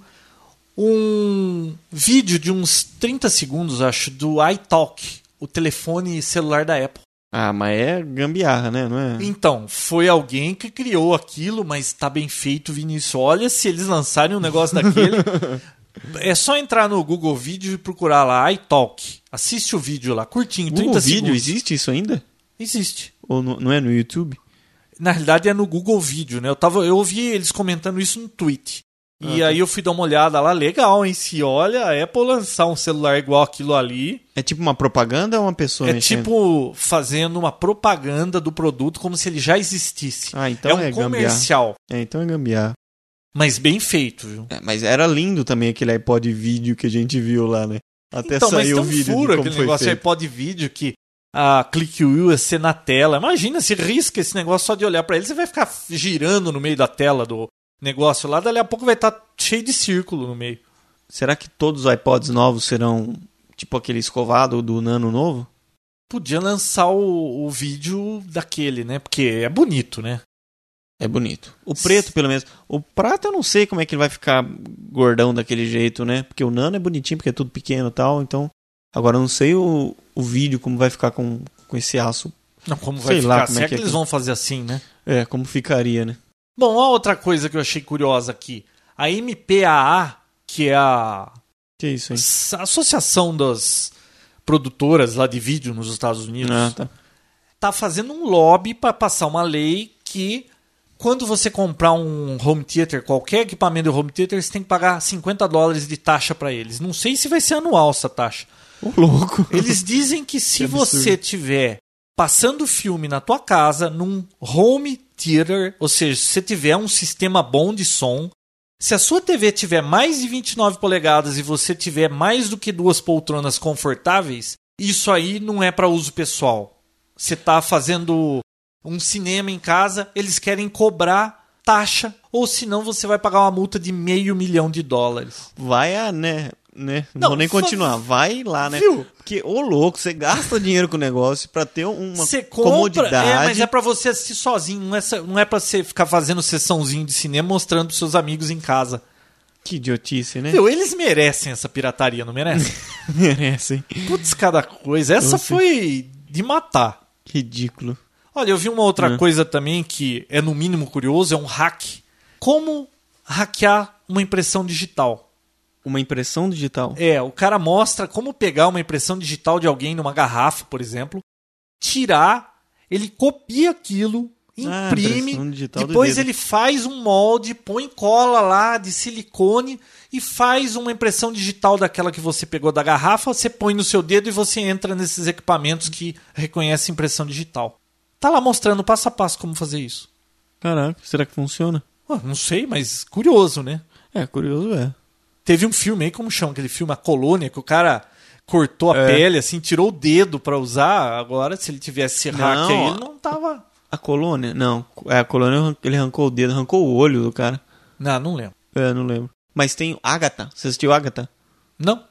[SPEAKER 1] um vídeo de uns 30 segundos, acho, do iTalk, o telefone celular da Apple.
[SPEAKER 3] Ah, mas é gambiarra, né? Não é?
[SPEAKER 1] Então, foi alguém que criou aquilo, mas tá bem feito, Vinícius. Olha, se eles lançarem um negócio daquele. é só entrar no Google Vídeo e procurar lá iTalk. Assiste o vídeo lá, curtinho, 30
[SPEAKER 3] Google Vídeo,
[SPEAKER 1] segundos.
[SPEAKER 3] existe isso ainda?
[SPEAKER 1] Existe.
[SPEAKER 3] Ou no- não é no YouTube?
[SPEAKER 1] Na realidade é no Google Vídeo, né? Eu, tava, eu ouvi eles comentando isso no tweet. E
[SPEAKER 3] tá.
[SPEAKER 1] aí eu fui dar uma olhada lá, legal, hein? Se olha, a Apple lançar um celular igual aquilo ali,
[SPEAKER 3] É tipo uma propaganda ou uma pessoa
[SPEAKER 1] é
[SPEAKER 3] mexendo?
[SPEAKER 1] tipo fazendo uma propaganda do produto como se ele já existisse.
[SPEAKER 3] Ah, então
[SPEAKER 1] é um
[SPEAKER 3] é
[SPEAKER 1] comercial,
[SPEAKER 3] É, então é gambiarra.
[SPEAKER 1] mas bem feito, viu?
[SPEAKER 3] É, mas era lindo também aquele iPod vídeo que a gente viu lá, né? Até
[SPEAKER 1] então,
[SPEAKER 3] saiu o vídeo
[SPEAKER 1] furo
[SPEAKER 3] de como
[SPEAKER 1] aquele
[SPEAKER 3] foi
[SPEAKER 1] negócio
[SPEAKER 3] feito.
[SPEAKER 1] iPod vídeo que a click wheel ia ser na tela. Imagina, se risca esse negócio só de olhar pra ele, você vai ficar girando no meio da tela do negócio lá, dali a pouco vai estar cheio de círculo no meio.
[SPEAKER 3] Será que todos os iPods novos serão tipo aquele escovado do Nano novo?
[SPEAKER 1] Podia lançar o, o vídeo daquele, né? Porque é bonito, né?
[SPEAKER 3] É bonito. O preto, pelo menos. O prata eu não sei como é que ele vai ficar gordão daquele jeito, né? Porque o Nano é bonitinho, porque é tudo pequeno e tal, então... Agora eu não sei o, o vídeo como vai ficar com, com esse aço.
[SPEAKER 1] Não, como vai
[SPEAKER 3] Sei
[SPEAKER 1] ficar?
[SPEAKER 3] lá como
[SPEAKER 1] Se
[SPEAKER 3] é
[SPEAKER 1] é
[SPEAKER 3] que é
[SPEAKER 1] eles
[SPEAKER 3] que-
[SPEAKER 1] vão fazer assim, né?
[SPEAKER 3] É, como ficaria, né?
[SPEAKER 1] Bom, a outra coisa que eu achei curiosa aqui. A MPAA, que é a
[SPEAKER 3] Que isso
[SPEAKER 1] a Associação das Produtoras lá de vídeo nos Estados Unidos,
[SPEAKER 3] Ah, tá.
[SPEAKER 1] tá fazendo um lobby para passar uma lei que quando você comprar um home theater, qualquer equipamento de home theater, você tem que pagar 50 dólares de taxa para eles. Não sei se vai ser anual essa taxa.
[SPEAKER 3] Ô, louco.
[SPEAKER 1] Eles dizem que se
[SPEAKER 3] Que
[SPEAKER 1] você tiver passando filme na tua casa num home theater, ou seja, se você tiver um sistema bom de som, se a sua TV tiver mais de 29 polegadas e você tiver mais do que duas poltronas confortáveis, isso aí não é para uso pessoal. Você está fazendo um cinema em casa, eles querem cobrar taxa, ou senão você vai pagar uma multa de meio milhão de dólares.
[SPEAKER 3] Vai a, né? Né? Não,
[SPEAKER 1] Não,
[SPEAKER 3] vou nem continuar. Vai lá, né?
[SPEAKER 1] Viu?
[SPEAKER 3] Porque, ô louco, você gasta dinheiro com o negócio pra ter uma
[SPEAKER 1] Você compra,
[SPEAKER 3] comodidade.
[SPEAKER 1] é, mas é pra você assistir sozinho, não é, não é pra você ficar fazendo sessãozinho de cinema mostrando pros seus amigos em casa.
[SPEAKER 3] Que idiotice, né?
[SPEAKER 1] Viu, eles merecem essa pirataria, não merecem?
[SPEAKER 3] Merecem.
[SPEAKER 1] Putz, cada coisa. Essa foi de matar.
[SPEAKER 3] Ridículo.
[SPEAKER 1] Olha, eu vi uma outra
[SPEAKER 3] Hum.
[SPEAKER 1] coisa também que é no mínimo curioso, é um hack. Como hackear uma impressão digital.
[SPEAKER 3] Uma impressão digital.
[SPEAKER 1] É, o cara mostra como pegar uma impressão digital de alguém numa garrafa, por exemplo, tirar, ele copia aquilo,
[SPEAKER 3] Ah,
[SPEAKER 1] imprime,
[SPEAKER 3] do
[SPEAKER 1] depois ele faz um molde, põe cola lá de silicone e faz uma impressão digital daquela que você pegou da garrafa, você põe no seu dedo e você entra nesses equipamentos que reconhecem impressão digital. Tá lá mostrando passo a passo como fazer isso.
[SPEAKER 3] Caraca, será que funciona?
[SPEAKER 1] Não sei, mas curioso, né?
[SPEAKER 3] É, curioso é.
[SPEAKER 1] Teve um filme aí, como chama aquele filme? A Colônia, que o cara cortou a
[SPEAKER 3] É.
[SPEAKER 1] pele, assim, tirou o dedo pra usar. Agora, se ele tivesse esse hack aí, ele não tava.
[SPEAKER 3] A colônia? Não. É, a colônia ele arrancou o dedo, arrancou o olho do cara.
[SPEAKER 1] Não, não lembro.
[SPEAKER 3] É, não lembro. Mas tem Agatha. Você assistiu Agatha?
[SPEAKER 1] Não.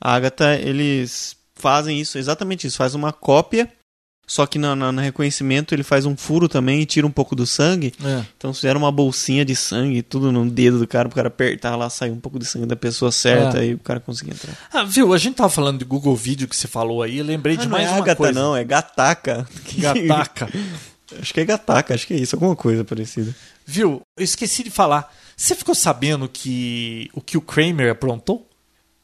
[SPEAKER 3] A Agatha, eles fazem isso, exatamente isso. Faz uma cópia, só que no, no- no reconhecimento ele faz um furo também e tira um pouco do sangue.
[SPEAKER 1] É.
[SPEAKER 3] Então fizeram uma bolsinha de sangue, tudo no dedo do cara, pro cara apertar lá, sair um pouco de sangue da pessoa certa
[SPEAKER 1] É.
[SPEAKER 3] e o cara conseguir entrar.
[SPEAKER 1] Ah, viu? A gente tava falando de Google Vídeo que você falou aí, eu lembrei de
[SPEAKER 3] Ah, não
[SPEAKER 1] mais
[SPEAKER 3] é
[SPEAKER 1] uma
[SPEAKER 3] Agatha
[SPEAKER 1] coisa.
[SPEAKER 3] não, é Gataca.
[SPEAKER 1] Gataca.
[SPEAKER 3] acho que é Gataca, acho que é isso, alguma coisa parecida.
[SPEAKER 1] Viu? Eu esqueci de falar. Você ficou sabendo que o que o Kramer aprontou?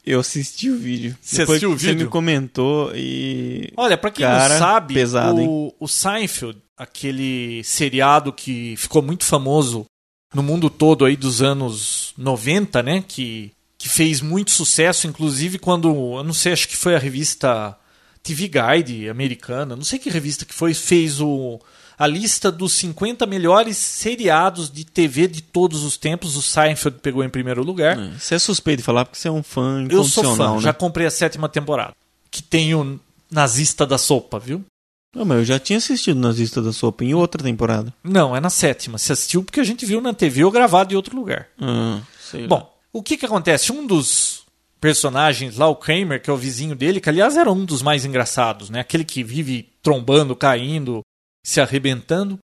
[SPEAKER 3] Eu assisti o vídeo.
[SPEAKER 1] Você
[SPEAKER 3] Depois
[SPEAKER 1] assistiu o
[SPEAKER 3] que Você
[SPEAKER 1] vídeo?
[SPEAKER 3] me comentou e...
[SPEAKER 1] Olha, pra quem
[SPEAKER 3] Cara,
[SPEAKER 1] não sabe,
[SPEAKER 3] pesado,
[SPEAKER 1] o, o Seinfeld, aquele seriado que ficou muito famoso no mundo todo aí dos anos 90, né? Que, que fez muito sucesso, inclusive quando, eu não sei, acho que foi a revista TV Guide americana, não sei que revista que foi, fez o, a lista dos 50 melhores seriados de TV de todos os tempos. O Seinfeld pegou em primeiro lugar.
[SPEAKER 3] Você é suspeito de falar porque você é um fã
[SPEAKER 1] Eu sou fã,
[SPEAKER 3] né?
[SPEAKER 1] já comprei a sétima temporada. Que tem o nazista da sopa, viu?
[SPEAKER 3] Não, mas eu já tinha assistido Nazista da Sopa em outra temporada.
[SPEAKER 1] Não, é na sétima. Você assistiu porque a gente viu na TV ou gravado em outro lugar.
[SPEAKER 3] Lá.
[SPEAKER 1] Bom, o que que acontece? Um dos personagens lá, o Kramer, que é o vizinho dele, que aliás era um dos mais engraçados, né? Aquele que vive trombando, caindo, se arrebentando.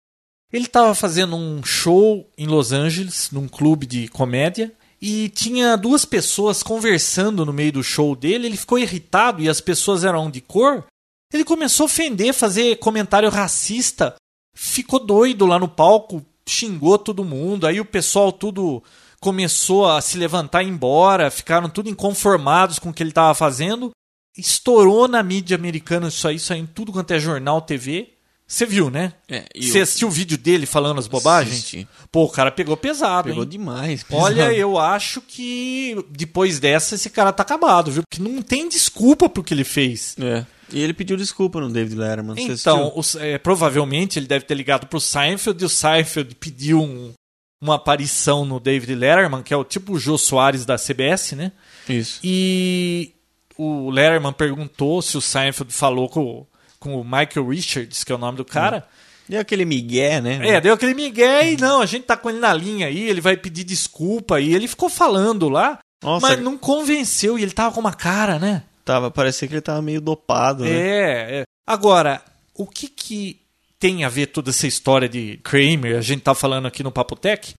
[SPEAKER 1] Ele estava fazendo um show em Los Angeles, num clube de comédia, e tinha duas pessoas conversando no meio do show dele. Ele ficou irritado e as pessoas eram de cor. Ele começou a ofender, fazer comentário racista. Ficou doido lá no palco, xingou todo mundo. Aí o pessoal tudo começou a se levantar e ir embora, ficaram tudo inconformados com o que ele estava fazendo. Estourou na mídia americana isso aí, saiu em tudo quanto é jornal, TV. Você viu, né?
[SPEAKER 3] É,
[SPEAKER 1] Você
[SPEAKER 3] eu-
[SPEAKER 1] assistiu o vídeo dele falando as bobagens?
[SPEAKER 3] Assisti.
[SPEAKER 1] Pô, o cara pegou pesado,
[SPEAKER 3] Pegou
[SPEAKER 1] hein?
[SPEAKER 3] demais. pesado.
[SPEAKER 1] Olha, eu acho que depois dessa esse cara tá acabado, viu? Porque não tem desculpa pro que ele fez.
[SPEAKER 3] É. E ele pediu desculpa no David Letterman.
[SPEAKER 1] Então, o- é, provavelmente ele deve ter ligado pro Seinfeld e o Seinfeld pediu um- uma aparição no David Letterman, que é o tipo o Jô Soares da CBS, né?
[SPEAKER 3] Isso.
[SPEAKER 1] E o Letterman perguntou se o Seinfeld falou com, com o Michael Richards, que é o nome do cara.
[SPEAKER 3] E aquele migué, né?
[SPEAKER 1] É, deu aquele migué e não, a gente tá com ele na linha aí, ele vai pedir desculpa e ele ficou falando lá,
[SPEAKER 3] Nossa,
[SPEAKER 1] mas não convenceu e ele tava com uma cara, né?
[SPEAKER 3] tava, parecia que ele tava meio dopado, né?
[SPEAKER 1] É, é. Agora, o que que tem a ver toda essa história de Kramer? A gente tá falando aqui no Papotec.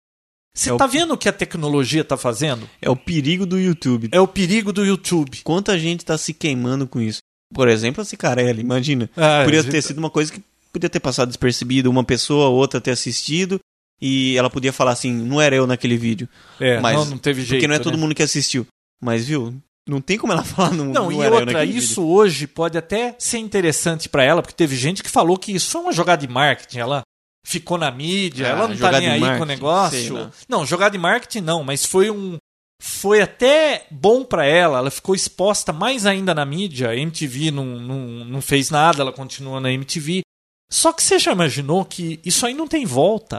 [SPEAKER 1] Você
[SPEAKER 3] É o-
[SPEAKER 1] tá vendo o que a tecnologia tá fazendo?
[SPEAKER 3] É o perigo do YouTube.
[SPEAKER 1] É o perigo do YouTube.
[SPEAKER 3] Quanta gente tá se queimando com isso. Por exemplo, a Cicarelli, imagina.
[SPEAKER 1] Ah,
[SPEAKER 3] podia
[SPEAKER 1] gente-
[SPEAKER 3] ter sido uma coisa que podia ter passado despercebido, uma pessoa ou outra ter assistido e ela podia falar assim, não era eu naquele vídeo.
[SPEAKER 1] É,
[SPEAKER 3] mas-
[SPEAKER 1] não, não teve jeito.
[SPEAKER 3] porque não é todo
[SPEAKER 1] né?
[SPEAKER 3] mundo que assistiu. Mas viu, não tem como ela falar não,
[SPEAKER 1] Não,
[SPEAKER 3] não
[SPEAKER 1] e outra, isso
[SPEAKER 3] vídeo.
[SPEAKER 1] hoje pode até ser interessante pra ela, porque teve gente que falou que isso foi uma jogada de marketing. Ela ficou na mídia,
[SPEAKER 3] Ah,
[SPEAKER 1] ela não tá nem aí com o
[SPEAKER 3] marketing, sei
[SPEAKER 1] negócio.
[SPEAKER 3] lá.
[SPEAKER 1] Não, jogada de marketing não, mas foi um. Foi até bom pra ela, ela ficou exposta mais ainda na mídia. A MTV não, não, não fez nada, ela continua na MTV. Só que você já imaginou que isso aí não tem volta?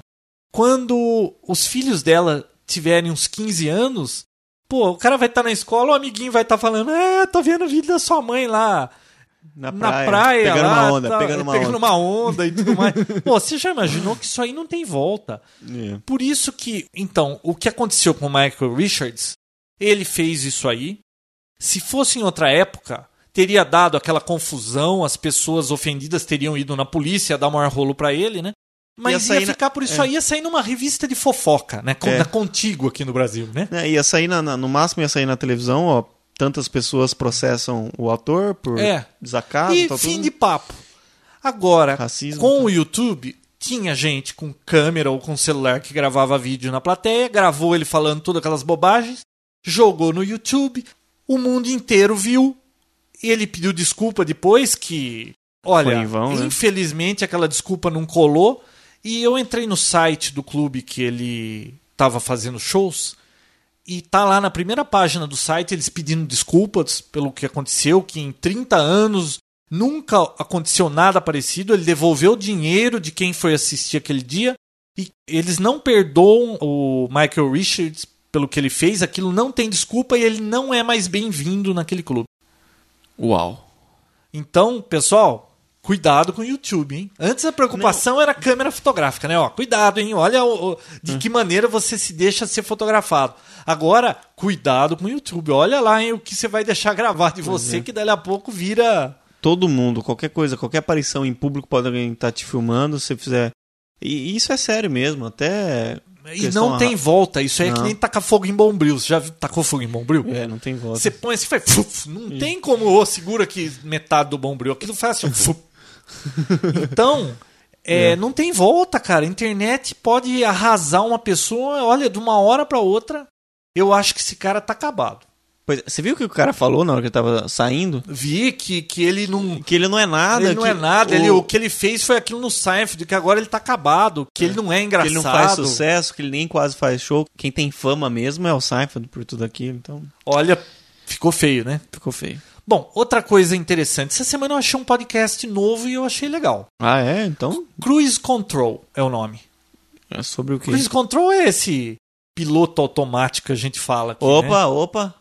[SPEAKER 1] Quando os filhos dela tiverem uns 15 anos, pô, o cara vai estar na escola, o amiguinho vai estar falando: É, tô vendo o vídeo da sua mãe lá
[SPEAKER 3] na
[SPEAKER 1] na
[SPEAKER 3] praia,
[SPEAKER 1] praia,
[SPEAKER 3] pegando
[SPEAKER 1] lá,
[SPEAKER 3] uma onda,
[SPEAKER 1] tá-
[SPEAKER 3] pegando uma
[SPEAKER 1] pegando
[SPEAKER 3] onda.
[SPEAKER 1] uma onda e tudo mais. Pô, você já imaginou que isso aí não tem volta?
[SPEAKER 3] É.
[SPEAKER 1] Por isso que, então, o que aconteceu com o Michael Richards, ele fez isso aí. Se fosse em outra época, teria dado aquela confusão, as pessoas ofendidas teriam ido na polícia, ia dar maior rolo pra ele, né? Mas
[SPEAKER 3] Ia
[SPEAKER 1] ia,
[SPEAKER 3] sair na-
[SPEAKER 1] ficar por isso
[SPEAKER 3] é.
[SPEAKER 1] aí, ia sair numa revista de fofoca, né?
[SPEAKER 3] É.
[SPEAKER 1] Da Contigo aqui no Brasil, né?
[SPEAKER 3] É, ia sair na, na- no máximo ia sair na televisão, ó. Tantas pessoas processam o autor por
[SPEAKER 1] É.
[SPEAKER 3] desacato,
[SPEAKER 1] e
[SPEAKER 3] tal,
[SPEAKER 1] fim
[SPEAKER 3] tudo.
[SPEAKER 1] de papo. Agora,
[SPEAKER 3] Racismo,
[SPEAKER 1] com
[SPEAKER 3] tá.
[SPEAKER 1] o YouTube, tinha gente com câmera ou com celular que gravava vídeo na plateia, gravou ele falando todas aquelas bobagens, jogou no YouTube, o mundo inteiro viu, e ele pediu desculpa depois que Olha,
[SPEAKER 3] vão, né?
[SPEAKER 1] infelizmente aquela desculpa não colou. E eu entrei no site do clube que ele estava fazendo shows. E tá lá na primeira página do site eles pedindo desculpas pelo que aconteceu, que em 30 anos nunca aconteceu nada parecido. Ele devolveu o dinheiro de quem foi assistir aquele dia. E eles não perdoam o Michael Richards pelo que ele fez. Aquilo não tem desculpa e ele não é mais bem-vindo naquele clube.
[SPEAKER 3] Uau.
[SPEAKER 1] Então, pessoal, cuidado com o YouTube, hein? Antes a preocupação era a câmera fotográfica, né? Ó, cuidado, hein? Olha o- o- de
[SPEAKER 3] Hum.
[SPEAKER 1] que maneira você se deixa ser fotografado. Agora, cuidado com o YouTube. Olha lá, hein, o que você vai deixar gravado de você, que dali a pouco vira.
[SPEAKER 3] Todo mundo, qualquer coisa, qualquer aparição em público pode alguém estar te filmando, se você fizer. E isso é sério mesmo, até.
[SPEAKER 1] E não tem
[SPEAKER 3] a-
[SPEAKER 1] volta. Isso aí é que nem tacar fogo em bombril. Você já tacou fogo em bombril?
[SPEAKER 3] É, não tem volta.
[SPEAKER 1] Você põe assim, faz. não tem como ô, segura aqui metade do bombril. Aquilo faz assim. Então, é, não tem volta, cara. A internet pode arrasar uma pessoa, olha, de uma hora pra outra. Eu acho que esse cara tá acabado.
[SPEAKER 3] Pois, você viu o que o cara falou na hora que ele tava saindo?
[SPEAKER 1] Vi que, que ele não.
[SPEAKER 3] Que ele não é nada.
[SPEAKER 1] ele não
[SPEAKER 3] que
[SPEAKER 1] é nada.
[SPEAKER 3] O,
[SPEAKER 1] Ele, o que ele fez foi aquilo no Seinfeld, que agora ele tá acabado, que ele não é
[SPEAKER 3] que
[SPEAKER 1] engraçado.
[SPEAKER 3] ele não faz sucesso, que ele nem quase faz show. Quem tem fama mesmo é o Seinfeld por tudo aquilo, então
[SPEAKER 1] Olha, ficou feio, né?
[SPEAKER 3] ficou feio.
[SPEAKER 1] Bom, outra coisa interessante. Essa semana eu achei um podcast novo e eu achei legal.
[SPEAKER 3] Ah, é? Então
[SPEAKER 1] Cruise Control é o nome.
[SPEAKER 3] é sobre o que?
[SPEAKER 1] Cruise Control é esse piloto automático que a gente fala aqui. né?
[SPEAKER 3] Opa, opa.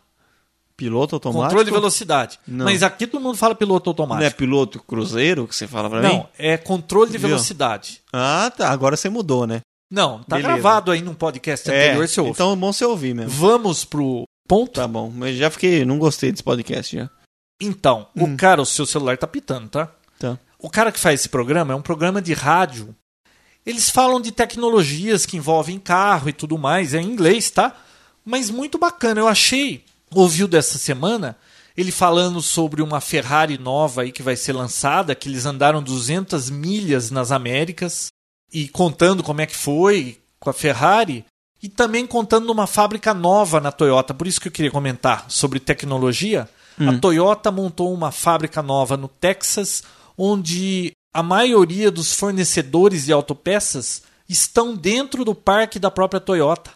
[SPEAKER 3] Piloto automático?
[SPEAKER 1] Controle de velocidade.
[SPEAKER 3] Não.
[SPEAKER 1] Mas aqui todo mundo fala piloto
[SPEAKER 3] Não é
[SPEAKER 1] automático.
[SPEAKER 3] piloto cruzeiro que você fala pra mim?
[SPEAKER 1] Não, é controle de
[SPEAKER 3] Viu?
[SPEAKER 1] velocidade.
[SPEAKER 3] Ah, tá. Agora você mudou, né?
[SPEAKER 1] Não, tá
[SPEAKER 3] Beleza.
[SPEAKER 1] gravado aí num podcast anterior, você ouve.
[SPEAKER 3] então é bom você ouvir mesmo.
[SPEAKER 1] Vamos pro ponto?
[SPEAKER 3] Tá bom, mas já fiquei, não gostei desse podcast já.
[SPEAKER 1] Então,
[SPEAKER 3] Hum.
[SPEAKER 1] o cara, o seu celular tá pitando, tá?
[SPEAKER 3] Tá.
[SPEAKER 1] O cara que faz esse programa é um programa de rádio. Eles falam de tecnologias que envolvem carro e tudo mais, é em inglês, tá? Mas muito bacana. Eu achei, ouviu dessa semana, ele falando sobre uma Ferrari nova aí que vai ser lançada, que eles andaram 200 milhas nas Américas e contando como é que foi com a Ferrari e também contando uma fábrica nova na Toyota. Por isso que eu queria comentar sobre tecnologia. A Toyota montou uma fábrica nova no Texas, onde a maioria dos fornecedores de autopeças estão dentro do parque da própria Toyota.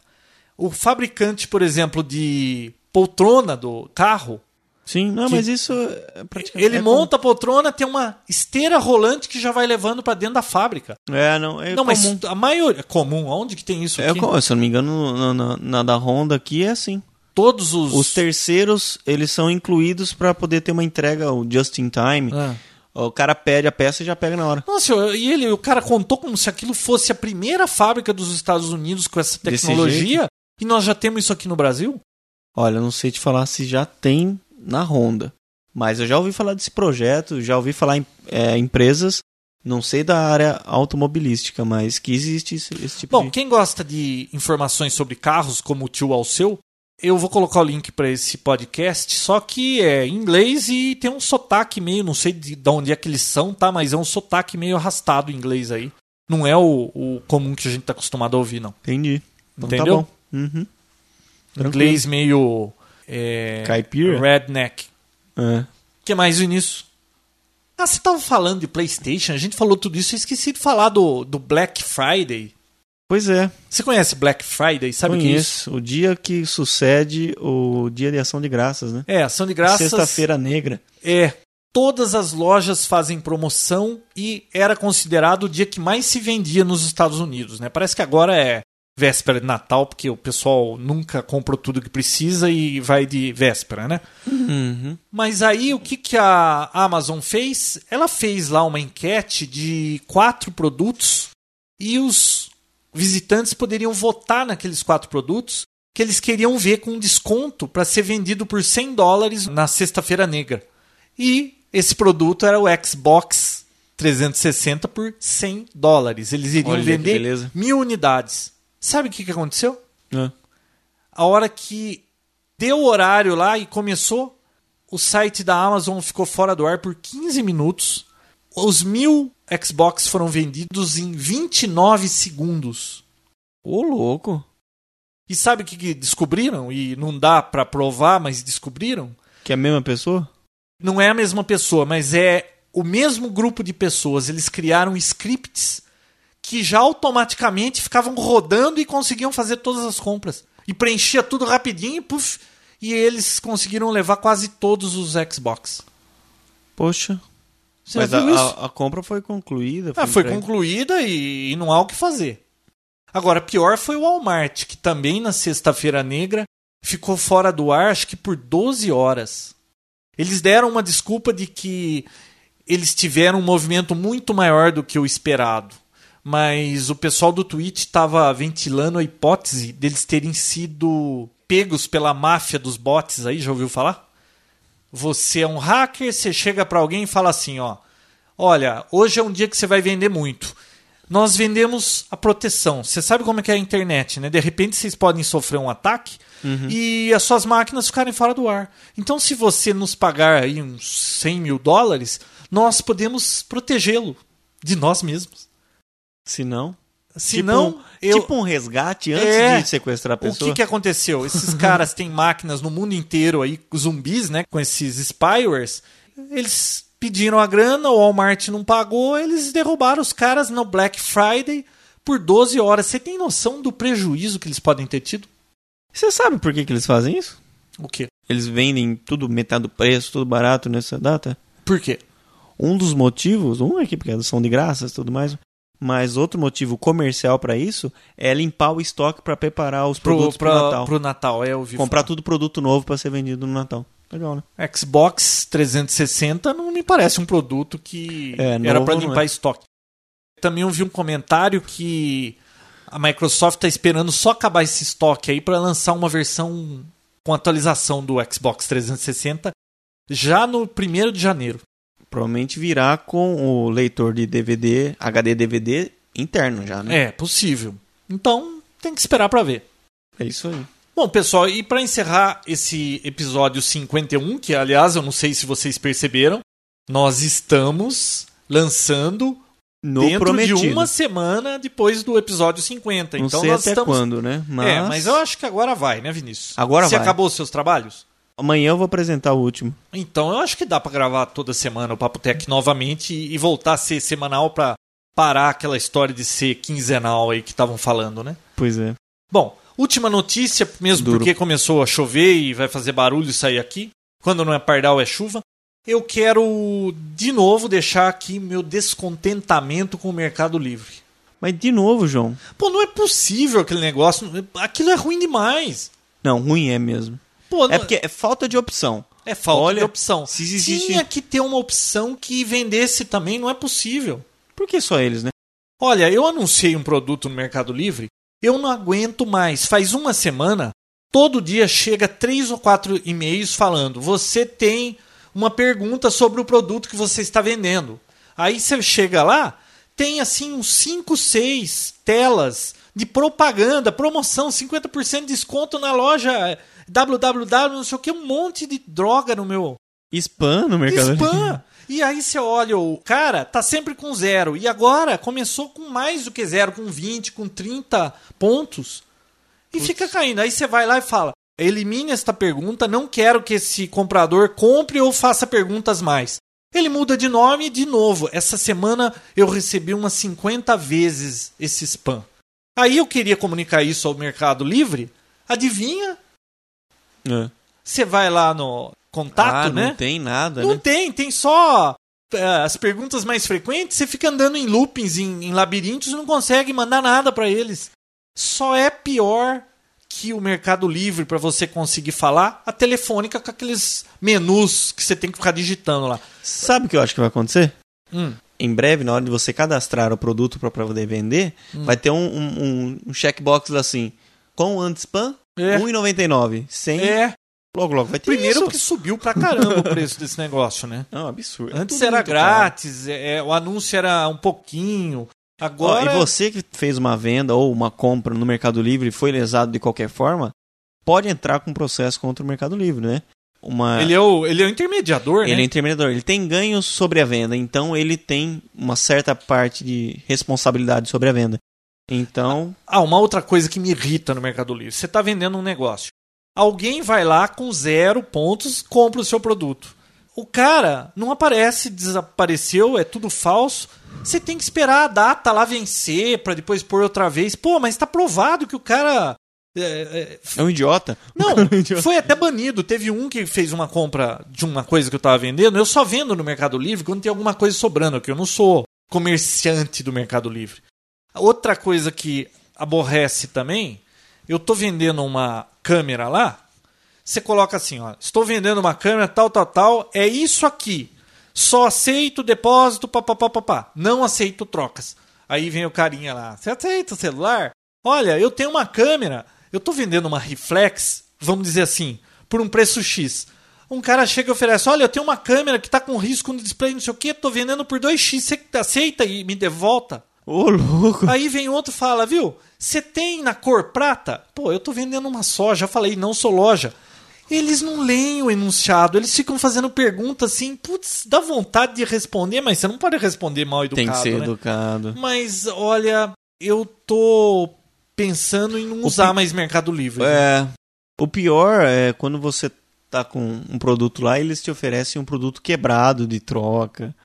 [SPEAKER 1] O fabricante, por exemplo, de poltrona do carro,
[SPEAKER 3] Sim, não, mas isso é praticamente.
[SPEAKER 1] ele
[SPEAKER 3] é
[SPEAKER 1] monta a poltrona, tem uma esteira rolante que já vai levando para dentro da fábrica.
[SPEAKER 3] É, não, é
[SPEAKER 1] não,
[SPEAKER 3] comum.
[SPEAKER 1] mas a maioria. Comum, onde que tem isso
[SPEAKER 3] É
[SPEAKER 1] aqui?
[SPEAKER 3] se eu não me engano, na, na, na da Honda aqui é assim.
[SPEAKER 1] Todos os.
[SPEAKER 3] Os terceiros, eles são incluídos pra poder ter uma entrega, o just in time.
[SPEAKER 1] Ah.
[SPEAKER 3] O cara pede a peça e já pega na hora.
[SPEAKER 1] Nossa, e ele, o cara contou como se aquilo fosse a primeira fábrica dos Estados Unidos com essa tecnologia. E nós já temos isso aqui no Brasil?
[SPEAKER 3] Olha, eu não sei te falar se já tem na Honda. Mas eu já ouvi falar desse projeto, já ouvi falar em é, empresas, não sei da área automobilística, mas que existe esse, esse tipo
[SPEAKER 1] Bom,
[SPEAKER 3] de...
[SPEAKER 1] quem gosta de informações sobre carros, como o tio Alceu, eu vou colocar o link para esse podcast, só que é em inglês e tem um sotaque meio, não sei de, de onde é que eles são, tá? Mas é um sotaque meio arrastado em inglês aí. Não é o, o comum que a gente tá acostumado a ouvir, não.
[SPEAKER 3] Entendi. Então
[SPEAKER 1] Entendeu?
[SPEAKER 3] Tá bom. Uhum.
[SPEAKER 1] Inglês meio. É,
[SPEAKER 3] Caipira?
[SPEAKER 1] Redneck.
[SPEAKER 3] É.
[SPEAKER 1] O que mais, Vinícius? Ah, você tava falando de PlayStation, a gente falou tudo isso, eu esqueci de falar do, do Black Friday.
[SPEAKER 3] Pois é,
[SPEAKER 1] Você conhece Black Friday? Sabe o que é isso?
[SPEAKER 3] O dia que sucede o dia de ação de graças, né?
[SPEAKER 1] É, ação de graças.
[SPEAKER 3] Sexta-feira negra.
[SPEAKER 1] É. Todas as lojas fazem promoção e era considerado o dia que mais se vendia nos Estados Unidos, né? Parece que agora é véspera de Natal, porque o pessoal nunca comprou tudo que precisa e vai de véspera, né?
[SPEAKER 3] Uhum.
[SPEAKER 1] Mas aí o que, que a Amazon fez? Ela fez lá uma enquete de quatro produtos e os visitantes poderiam votar naqueles quatro produtos que eles queriam ver com desconto para ser vendido por 100 dólares na Sexta-feira Negra. E esse produto era o Xbox 360 por 100 dólares. Eles iriam
[SPEAKER 3] Olha
[SPEAKER 1] vender mil unidades. Sabe o que, que aconteceu?
[SPEAKER 3] É.
[SPEAKER 1] a hora que deu o horário lá e começou, o site da Amazon ficou fora do ar por 15 minutos. Os mil Xbox foram vendidos em 29 segundos.
[SPEAKER 3] Ô, louco.
[SPEAKER 1] E sabe o que, descobriram? E não dá pra provar, mas descobriram?
[SPEAKER 3] Que é a mesma pessoa?
[SPEAKER 1] Não é a mesma pessoa, mas é o mesmo grupo de pessoas, eles criaram scripts que já automaticamente ficavam rodando e conseguiam fazer todas as compras. E preenchia tudo rapidinho e puf, e eles conseguiram levar quase todos os Xbox.
[SPEAKER 3] Poxa.
[SPEAKER 1] Você
[SPEAKER 3] Mas a,
[SPEAKER 1] viu isso?
[SPEAKER 3] a- a compra foi concluída.
[SPEAKER 1] Ah, foi concluída e, e não há o que fazer. Agora, pior foi o Walmart, que também na Sexta-feira Negra ficou fora do ar, acho que por 12 horas. Eles deram uma desculpa de que eles tiveram um movimento muito maior do que o esperado. Mas o pessoal do Twitch estava ventilando a hipótese deles terem sido pegos pela máfia dos bots aí, já ouviu falar? Você é um hacker, você chega para alguém e fala assim, ó, olha, hoje é um dia que você vai vender muito. Nós vendemos a proteção. Você sabe como é que é a internet, né? De repente vocês podem sofrer um ataque e as suas máquinas ficarem fora do ar. Então, se você nos pagar aí uns 100 mil dólares, nós podemos protegê-lo de nós mesmos.
[SPEAKER 3] Se não.
[SPEAKER 1] Se
[SPEAKER 3] tipo,
[SPEAKER 1] não, eu...
[SPEAKER 3] tipo um resgate antes
[SPEAKER 1] É.
[SPEAKER 3] de sequestrar a
[SPEAKER 1] O
[SPEAKER 3] pessoa.
[SPEAKER 1] que, que aconteceu? Esses caras têm máquinas no mundo inteiro aí, zumbis, né? Com esses spywares. Eles pediram a grana, o Walmart não pagou, eles derrubaram os caras no Black Friday por 12 horas. Você tem noção do prejuízo que eles podem ter tido?
[SPEAKER 3] Você sabe por que, que eles fazem isso?
[SPEAKER 1] O quê?
[SPEAKER 3] Eles vendem tudo metade do preço, tudo barato nessa data?
[SPEAKER 1] Por quê?
[SPEAKER 3] Um dos motivos, um aqui porque são de graças e tudo mais, mas outro motivo comercial pra isso é limpar o estoque pra preparar os
[SPEAKER 1] Pro,
[SPEAKER 3] produtos pro,
[SPEAKER 1] pra-
[SPEAKER 3] Natal.
[SPEAKER 1] pro Natal, é, eu
[SPEAKER 3] Comprar
[SPEAKER 1] falar.
[SPEAKER 3] tudo produto novo pra ser vendido no Natal. Legal, né?
[SPEAKER 1] Xbox 360 não me parece um produto que
[SPEAKER 3] É,
[SPEAKER 1] era para limpar
[SPEAKER 3] é.
[SPEAKER 1] estoque. Também ouvi um comentário que a Microsoft está esperando só acabar esse estoque aí para lançar uma versão com atualização do Xbox 360 já no 1 de janeiro.
[SPEAKER 3] Provavelmente virá com o leitor de DVD, HD DVD interno já, né?
[SPEAKER 1] É, possível. Então, tem que esperar para ver.
[SPEAKER 3] É isso aí.
[SPEAKER 1] Bom, pessoal, e para encerrar esse episódio 51, que aliás eu não sei se vocês perceberam, nós estamos lançando
[SPEAKER 3] No
[SPEAKER 1] dentro
[SPEAKER 3] prometido.
[SPEAKER 1] de uma semana depois do episódio 50.
[SPEAKER 3] Não
[SPEAKER 1] então
[SPEAKER 3] sei
[SPEAKER 1] nós
[SPEAKER 3] até
[SPEAKER 1] estamos...
[SPEAKER 3] quando, né? Mas...
[SPEAKER 1] É, mas eu acho que agora vai, né, Vinícius?
[SPEAKER 3] Agora
[SPEAKER 1] Você
[SPEAKER 3] vai.
[SPEAKER 1] acabou os seus trabalhos?
[SPEAKER 3] Amanhã eu vou apresentar o último.
[SPEAKER 1] Então eu acho que dá pra gravar toda semana o Papo Tech novamente e e voltar a ser semanal pra parar aquela história de ser quinzenal aí que estavam falando, né?
[SPEAKER 3] Pois é.
[SPEAKER 1] Bom, última notícia, mesmo
[SPEAKER 3] Duro.
[SPEAKER 1] porque começou a chover e vai fazer barulho sair aqui. Quando não é pardal, é chuva. Eu quero de novo deixar aqui meu descontentamento com o Mercado Livre.
[SPEAKER 3] Mas de novo, João.
[SPEAKER 1] Pô, não é possível aquele negócio. Aquilo é ruim demais.
[SPEAKER 3] Não, ruim é mesmo.
[SPEAKER 1] Pô,
[SPEAKER 3] É
[SPEAKER 1] não-
[SPEAKER 3] porque é falta de opção.
[SPEAKER 1] é falta
[SPEAKER 3] Olha,
[SPEAKER 1] de opção.
[SPEAKER 3] se existe-
[SPEAKER 1] Tinha que ter uma opção que vendesse também, não é possível.
[SPEAKER 3] Por que só eles, né?
[SPEAKER 1] Olha, eu anunciei um produto no Mercado Livre, eu não aguento mais. Faz uma semana, todo dia chega três ou quatro e-mails falando: você tem uma pergunta sobre o produto que você está vendendo. Aí você chega lá, tem assim uns 5, 6 telas de propaganda, promoção, 50% de desconto na loja www, não sei o que, um monte de droga no meu
[SPEAKER 3] Spam no mercado
[SPEAKER 1] Spam. E aí você olha, o cara tá sempre com zero. E agora começou com mais do que zero, com 20, com 30 pontos. E fica caindo. Aí você vai lá e fala: elimine esta pergunta, não quero que esse comprador compre ou faça perguntas mais. Ele muda de nome e de novo. Essa semana eu recebi umas 50 vezes esse spam. Aí eu queria comunicar isso ao Mercado Livre. Adivinha?
[SPEAKER 3] É.
[SPEAKER 1] Você vai lá no contato,
[SPEAKER 3] ah,
[SPEAKER 1] né?
[SPEAKER 3] não tem nada,
[SPEAKER 1] Não
[SPEAKER 3] né?
[SPEAKER 1] tem, tem só é, as perguntas mais frequentes. Você fica andando em loopings, em, em labirintos e não consegue mandar nada pra eles. Só é pior que o Mercado Livre para você conseguir falar a telefônica com aqueles menus que você tem que ficar digitando lá.
[SPEAKER 3] Sabe o que eu acho que vai acontecer?
[SPEAKER 1] Hum,
[SPEAKER 3] Em breve, na hora de você cadastrar o produto para poder vender,
[SPEAKER 1] Hum.
[SPEAKER 3] vai ter um, um, um- um checkbox assim, com anti-spam,
[SPEAKER 1] É.
[SPEAKER 3] 1,99. Sem,
[SPEAKER 1] é.
[SPEAKER 3] logo, logo vai ter
[SPEAKER 1] Primeiro
[SPEAKER 3] isso.
[SPEAKER 1] porque subiu pra caramba o preço desse negócio, né?
[SPEAKER 3] Não, absurdo. É
[SPEAKER 1] Antes
[SPEAKER 3] tudo
[SPEAKER 1] era grátis, é, o anúncio era um pouquinho.
[SPEAKER 3] Ó,
[SPEAKER 1] Agora
[SPEAKER 3] e você que fez uma venda ou uma compra no Mercado Livre e foi lesado de qualquer forma, pode entrar com processo contra o Mercado Livre, né? Uma...
[SPEAKER 1] ele é o, ele é o intermediador,
[SPEAKER 3] Ele é
[SPEAKER 1] né?
[SPEAKER 3] intermediador, ele tem ganhos sobre a venda, então ele tem uma certa parte de responsabilidade sobre a venda. Então,
[SPEAKER 1] Ah, uma outra coisa que me irrita no Mercado Livre. Você está vendendo um negócio. Alguém vai lá com zero pontos, compra o seu produto. o cara não aparece, desapareceu, é tudo falso. Você tem que esperar a data lá vencer para depois pôr outra vez. Pô, mas tá provado que o cara. é, é,
[SPEAKER 3] É um idiota.
[SPEAKER 1] não,
[SPEAKER 3] É um idiota.
[SPEAKER 1] foi até banido. Teve um que fez uma compra de uma coisa que eu tava vendendo. Eu só vendo no Mercado Livre quando tem alguma coisa sobrando, que eu não sou comerciante do Mercado Livre. Outra coisa que aborrece também, eu tô vendendo uma câmera lá. Você coloca assim, ó, estou vendendo uma câmera tal, tal, tal, é isso aqui. Só aceito depósito, papapá, papá. Não aceito trocas. Aí vem o carinha lá, você aceita o celular? Olha, eu tenho uma câmera, eu tô vendendo uma reflex, vamos dizer assim, por um preço X. Um cara chega e oferece, olha, eu tenho uma câmera que tá com risco no display, não sei o que, tô vendendo por 2x, você aceita e me devolta?
[SPEAKER 3] Ô, louco.
[SPEAKER 1] Aí vem outro e fala, viu? Você tem na cor prata? Pô, eu tô vendendo uma só, já falei, não sou loja. Eles não leem o enunciado, eles ficam fazendo perguntas assim, putz, dá vontade de responder, mas você não pode responder mal educado,
[SPEAKER 3] Tem que ser
[SPEAKER 1] né?
[SPEAKER 3] educado.
[SPEAKER 1] Mas olha, eu tô pensando em não usar
[SPEAKER 3] pi-
[SPEAKER 1] mais Mercado Livre.
[SPEAKER 3] É. O pior é quando você tá com um produto lá, eles te oferecem um produto quebrado de troca.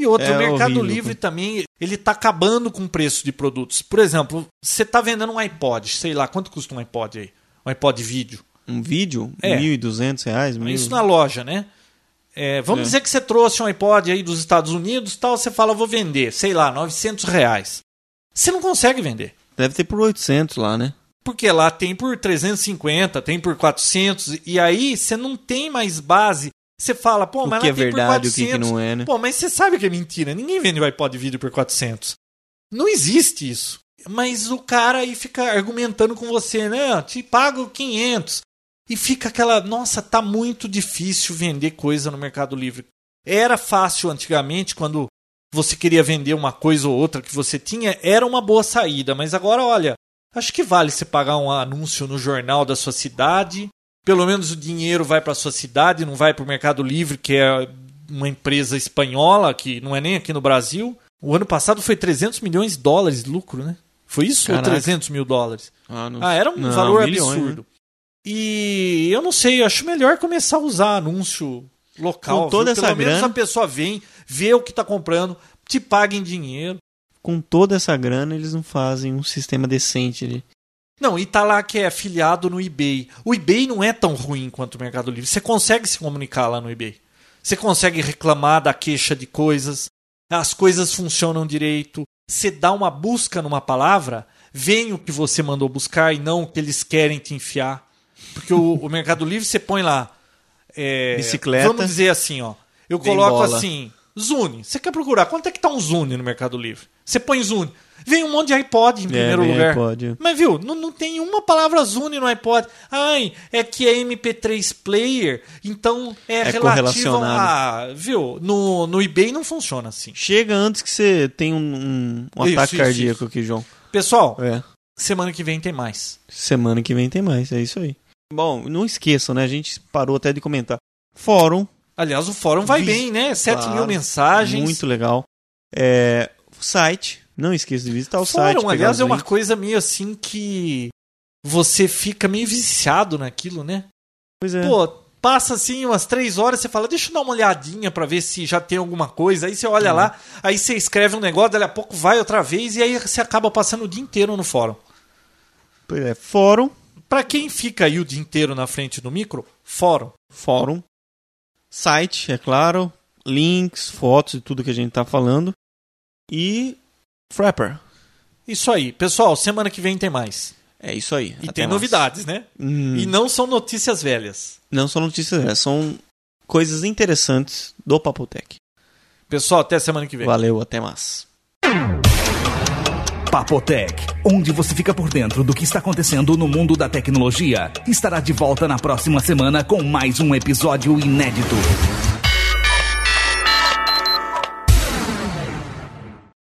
[SPEAKER 1] E outro,
[SPEAKER 3] É
[SPEAKER 1] o Mercado
[SPEAKER 3] horrível.
[SPEAKER 1] Livre também, ele tá acabando com o preço de produtos. Por exemplo, você tá vendendo um iPod, sei lá, quanto custa um iPod aí? Um iPod vídeo.
[SPEAKER 3] Um vídeo,
[SPEAKER 1] É.
[SPEAKER 3] 1.200 reais, mil...
[SPEAKER 1] Isso na loja, né? É, vamos
[SPEAKER 3] É.
[SPEAKER 1] dizer que você trouxe um iPod aí dos Estados Unidos tal, você fala, vou vender, sei lá, 900 reais. Você não consegue vender.
[SPEAKER 3] Deve ter por 800 lá, né?
[SPEAKER 1] Porque lá tem por 350, tem por 400, e aí você não tem mais base. Você fala, pô,
[SPEAKER 3] O
[SPEAKER 1] mas
[SPEAKER 3] que
[SPEAKER 1] lá
[SPEAKER 3] é
[SPEAKER 1] tem
[SPEAKER 3] verdade, o que
[SPEAKER 1] 400.
[SPEAKER 3] que não é, né?
[SPEAKER 1] Pô, mas você sabe que é mentira. Ninguém vende o iPod vídeo por 400. Não existe isso. Mas o cara aí fica argumentando com você, né? Te pago 500. E fica aquela, nossa, tá muito difícil vender coisa no Mercado Livre. Era fácil antigamente, quando você queria vender uma coisa ou outra que você tinha, era uma boa saída. Mas agora, olha, acho que vale você pagar um anúncio no jornal da sua cidade. Pelo menos o dinheiro vai para a sua cidade, não vai para o Mercado Livre, que é uma empresa espanhola, que não é nem aqui no Brasil. O ano passado foi 300 milhões de dólares de lucro, né? Foi isso
[SPEAKER 3] Caraca.
[SPEAKER 1] ou 300 mil dólares?
[SPEAKER 3] Ah, não-
[SPEAKER 1] Ah, era um
[SPEAKER 3] não,
[SPEAKER 1] valor
[SPEAKER 3] milhões,
[SPEAKER 1] absurdo.
[SPEAKER 3] né?
[SPEAKER 1] E eu não sei, eu acho melhor começar a usar anúncio local.
[SPEAKER 3] Com toda
[SPEAKER 1] viu?
[SPEAKER 3] essa
[SPEAKER 1] Pelo menos
[SPEAKER 3] grana-
[SPEAKER 1] a pessoa vem, vê o que está comprando, te paga em dinheiro.
[SPEAKER 3] Com toda essa grana, eles não fazem um sistema decente ali.
[SPEAKER 1] Não, e tá lá que é afiliado no eBay. O eBay não é tão ruim quanto o Mercado Livre. Você consegue se comunicar lá no eBay. Você consegue reclamar da queixa de coisas. As coisas funcionam direito. Você dá uma busca numa palavra, vem o que você mandou buscar e não o que eles querem te enfiar. Porque o, o Mercado Livre você põe lá. é,
[SPEAKER 3] Bicicleta.
[SPEAKER 1] Vamos dizer assim, ó. Eu coloco
[SPEAKER 3] bola.
[SPEAKER 1] assim, Zune. Você quer procurar? Quanto é que tá um Zune no Mercado Livre? Você põe Zune. Vem um monte de iPod em primeiro
[SPEAKER 3] vem
[SPEAKER 1] lugar.
[SPEAKER 3] iPod.
[SPEAKER 1] Mas viu, não, não tem uma palavra Zune no iPod. Ai, é que é MP3 player, então é,
[SPEAKER 3] É
[SPEAKER 1] relativo a. Viu? No, no eBay não funciona assim.
[SPEAKER 3] Chega antes que você tenha um, um- um
[SPEAKER 1] Isso,
[SPEAKER 3] ataque
[SPEAKER 1] isso,
[SPEAKER 3] cardíaco
[SPEAKER 1] isso.
[SPEAKER 3] aqui, João.
[SPEAKER 1] Pessoal,
[SPEAKER 3] É.
[SPEAKER 1] semana que vem tem mais.
[SPEAKER 3] Semana que vem tem mais, é isso aí. Bom, não esqueçam, né? A gente parou até de comentar. Fórum,
[SPEAKER 1] Aliás, o fórum vai
[SPEAKER 3] Vi-
[SPEAKER 1] bem, né? 7
[SPEAKER 3] Claro,
[SPEAKER 1] mil mensagens.
[SPEAKER 3] muito legal. É, site, não esqueça de visitar o site.
[SPEAKER 1] Fórum,
[SPEAKER 3] pegar
[SPEAKER 1] aliás, é uma
[SPEAKER 3] links.
[SPEAKER 1] coisa meio assim que você fica meio viciado naquilo, né?
[SPEAKER 3] Pois é.
[SPEAKER 1] Pô, passa assim umas três horas, você fala, deixa eu dar uma olhadinha pra ver se já tem alguma coisa. Aí você olha lá, aí você escreve um negócio, dali a pouco vai outra vez e aí você acaba passando o dia inteiro no fórum.
[SPEAKER 3] Pois é, fórum,
[SPEAKER 1] Pra quem fica aí o dia inteiro na frente do micro, fórum.
[SPEAKER 3] fórum, site, é claro, links, fotos e tudo que a gente tá falando. E Frapper.
[SPEAKER 1] Isso aí. Pessoal, semana que vem tem mais.
[SPEAKER 3] É isso aí.
[SPEAKER 1] E tem
[SPEAKER 3] mais.
[SPEAKER 1] novidades, né?
[SPEAKER 3] Hum,
[SPEAKER 1] E não são notícias velhas.
[SPEAKER 3] não são notícias, é, são coisas interessantes do Papotec.
[SPEAKER 1] Pessoal, até semana que vem.
[SPEAKER 3] Valeu, até mais.
[SPEAKER 2] Papotec, onde você fica por dentro do que está acontecendo no mundo da tecnologia, estará de volta na próxima semana com mais um episódio inédito.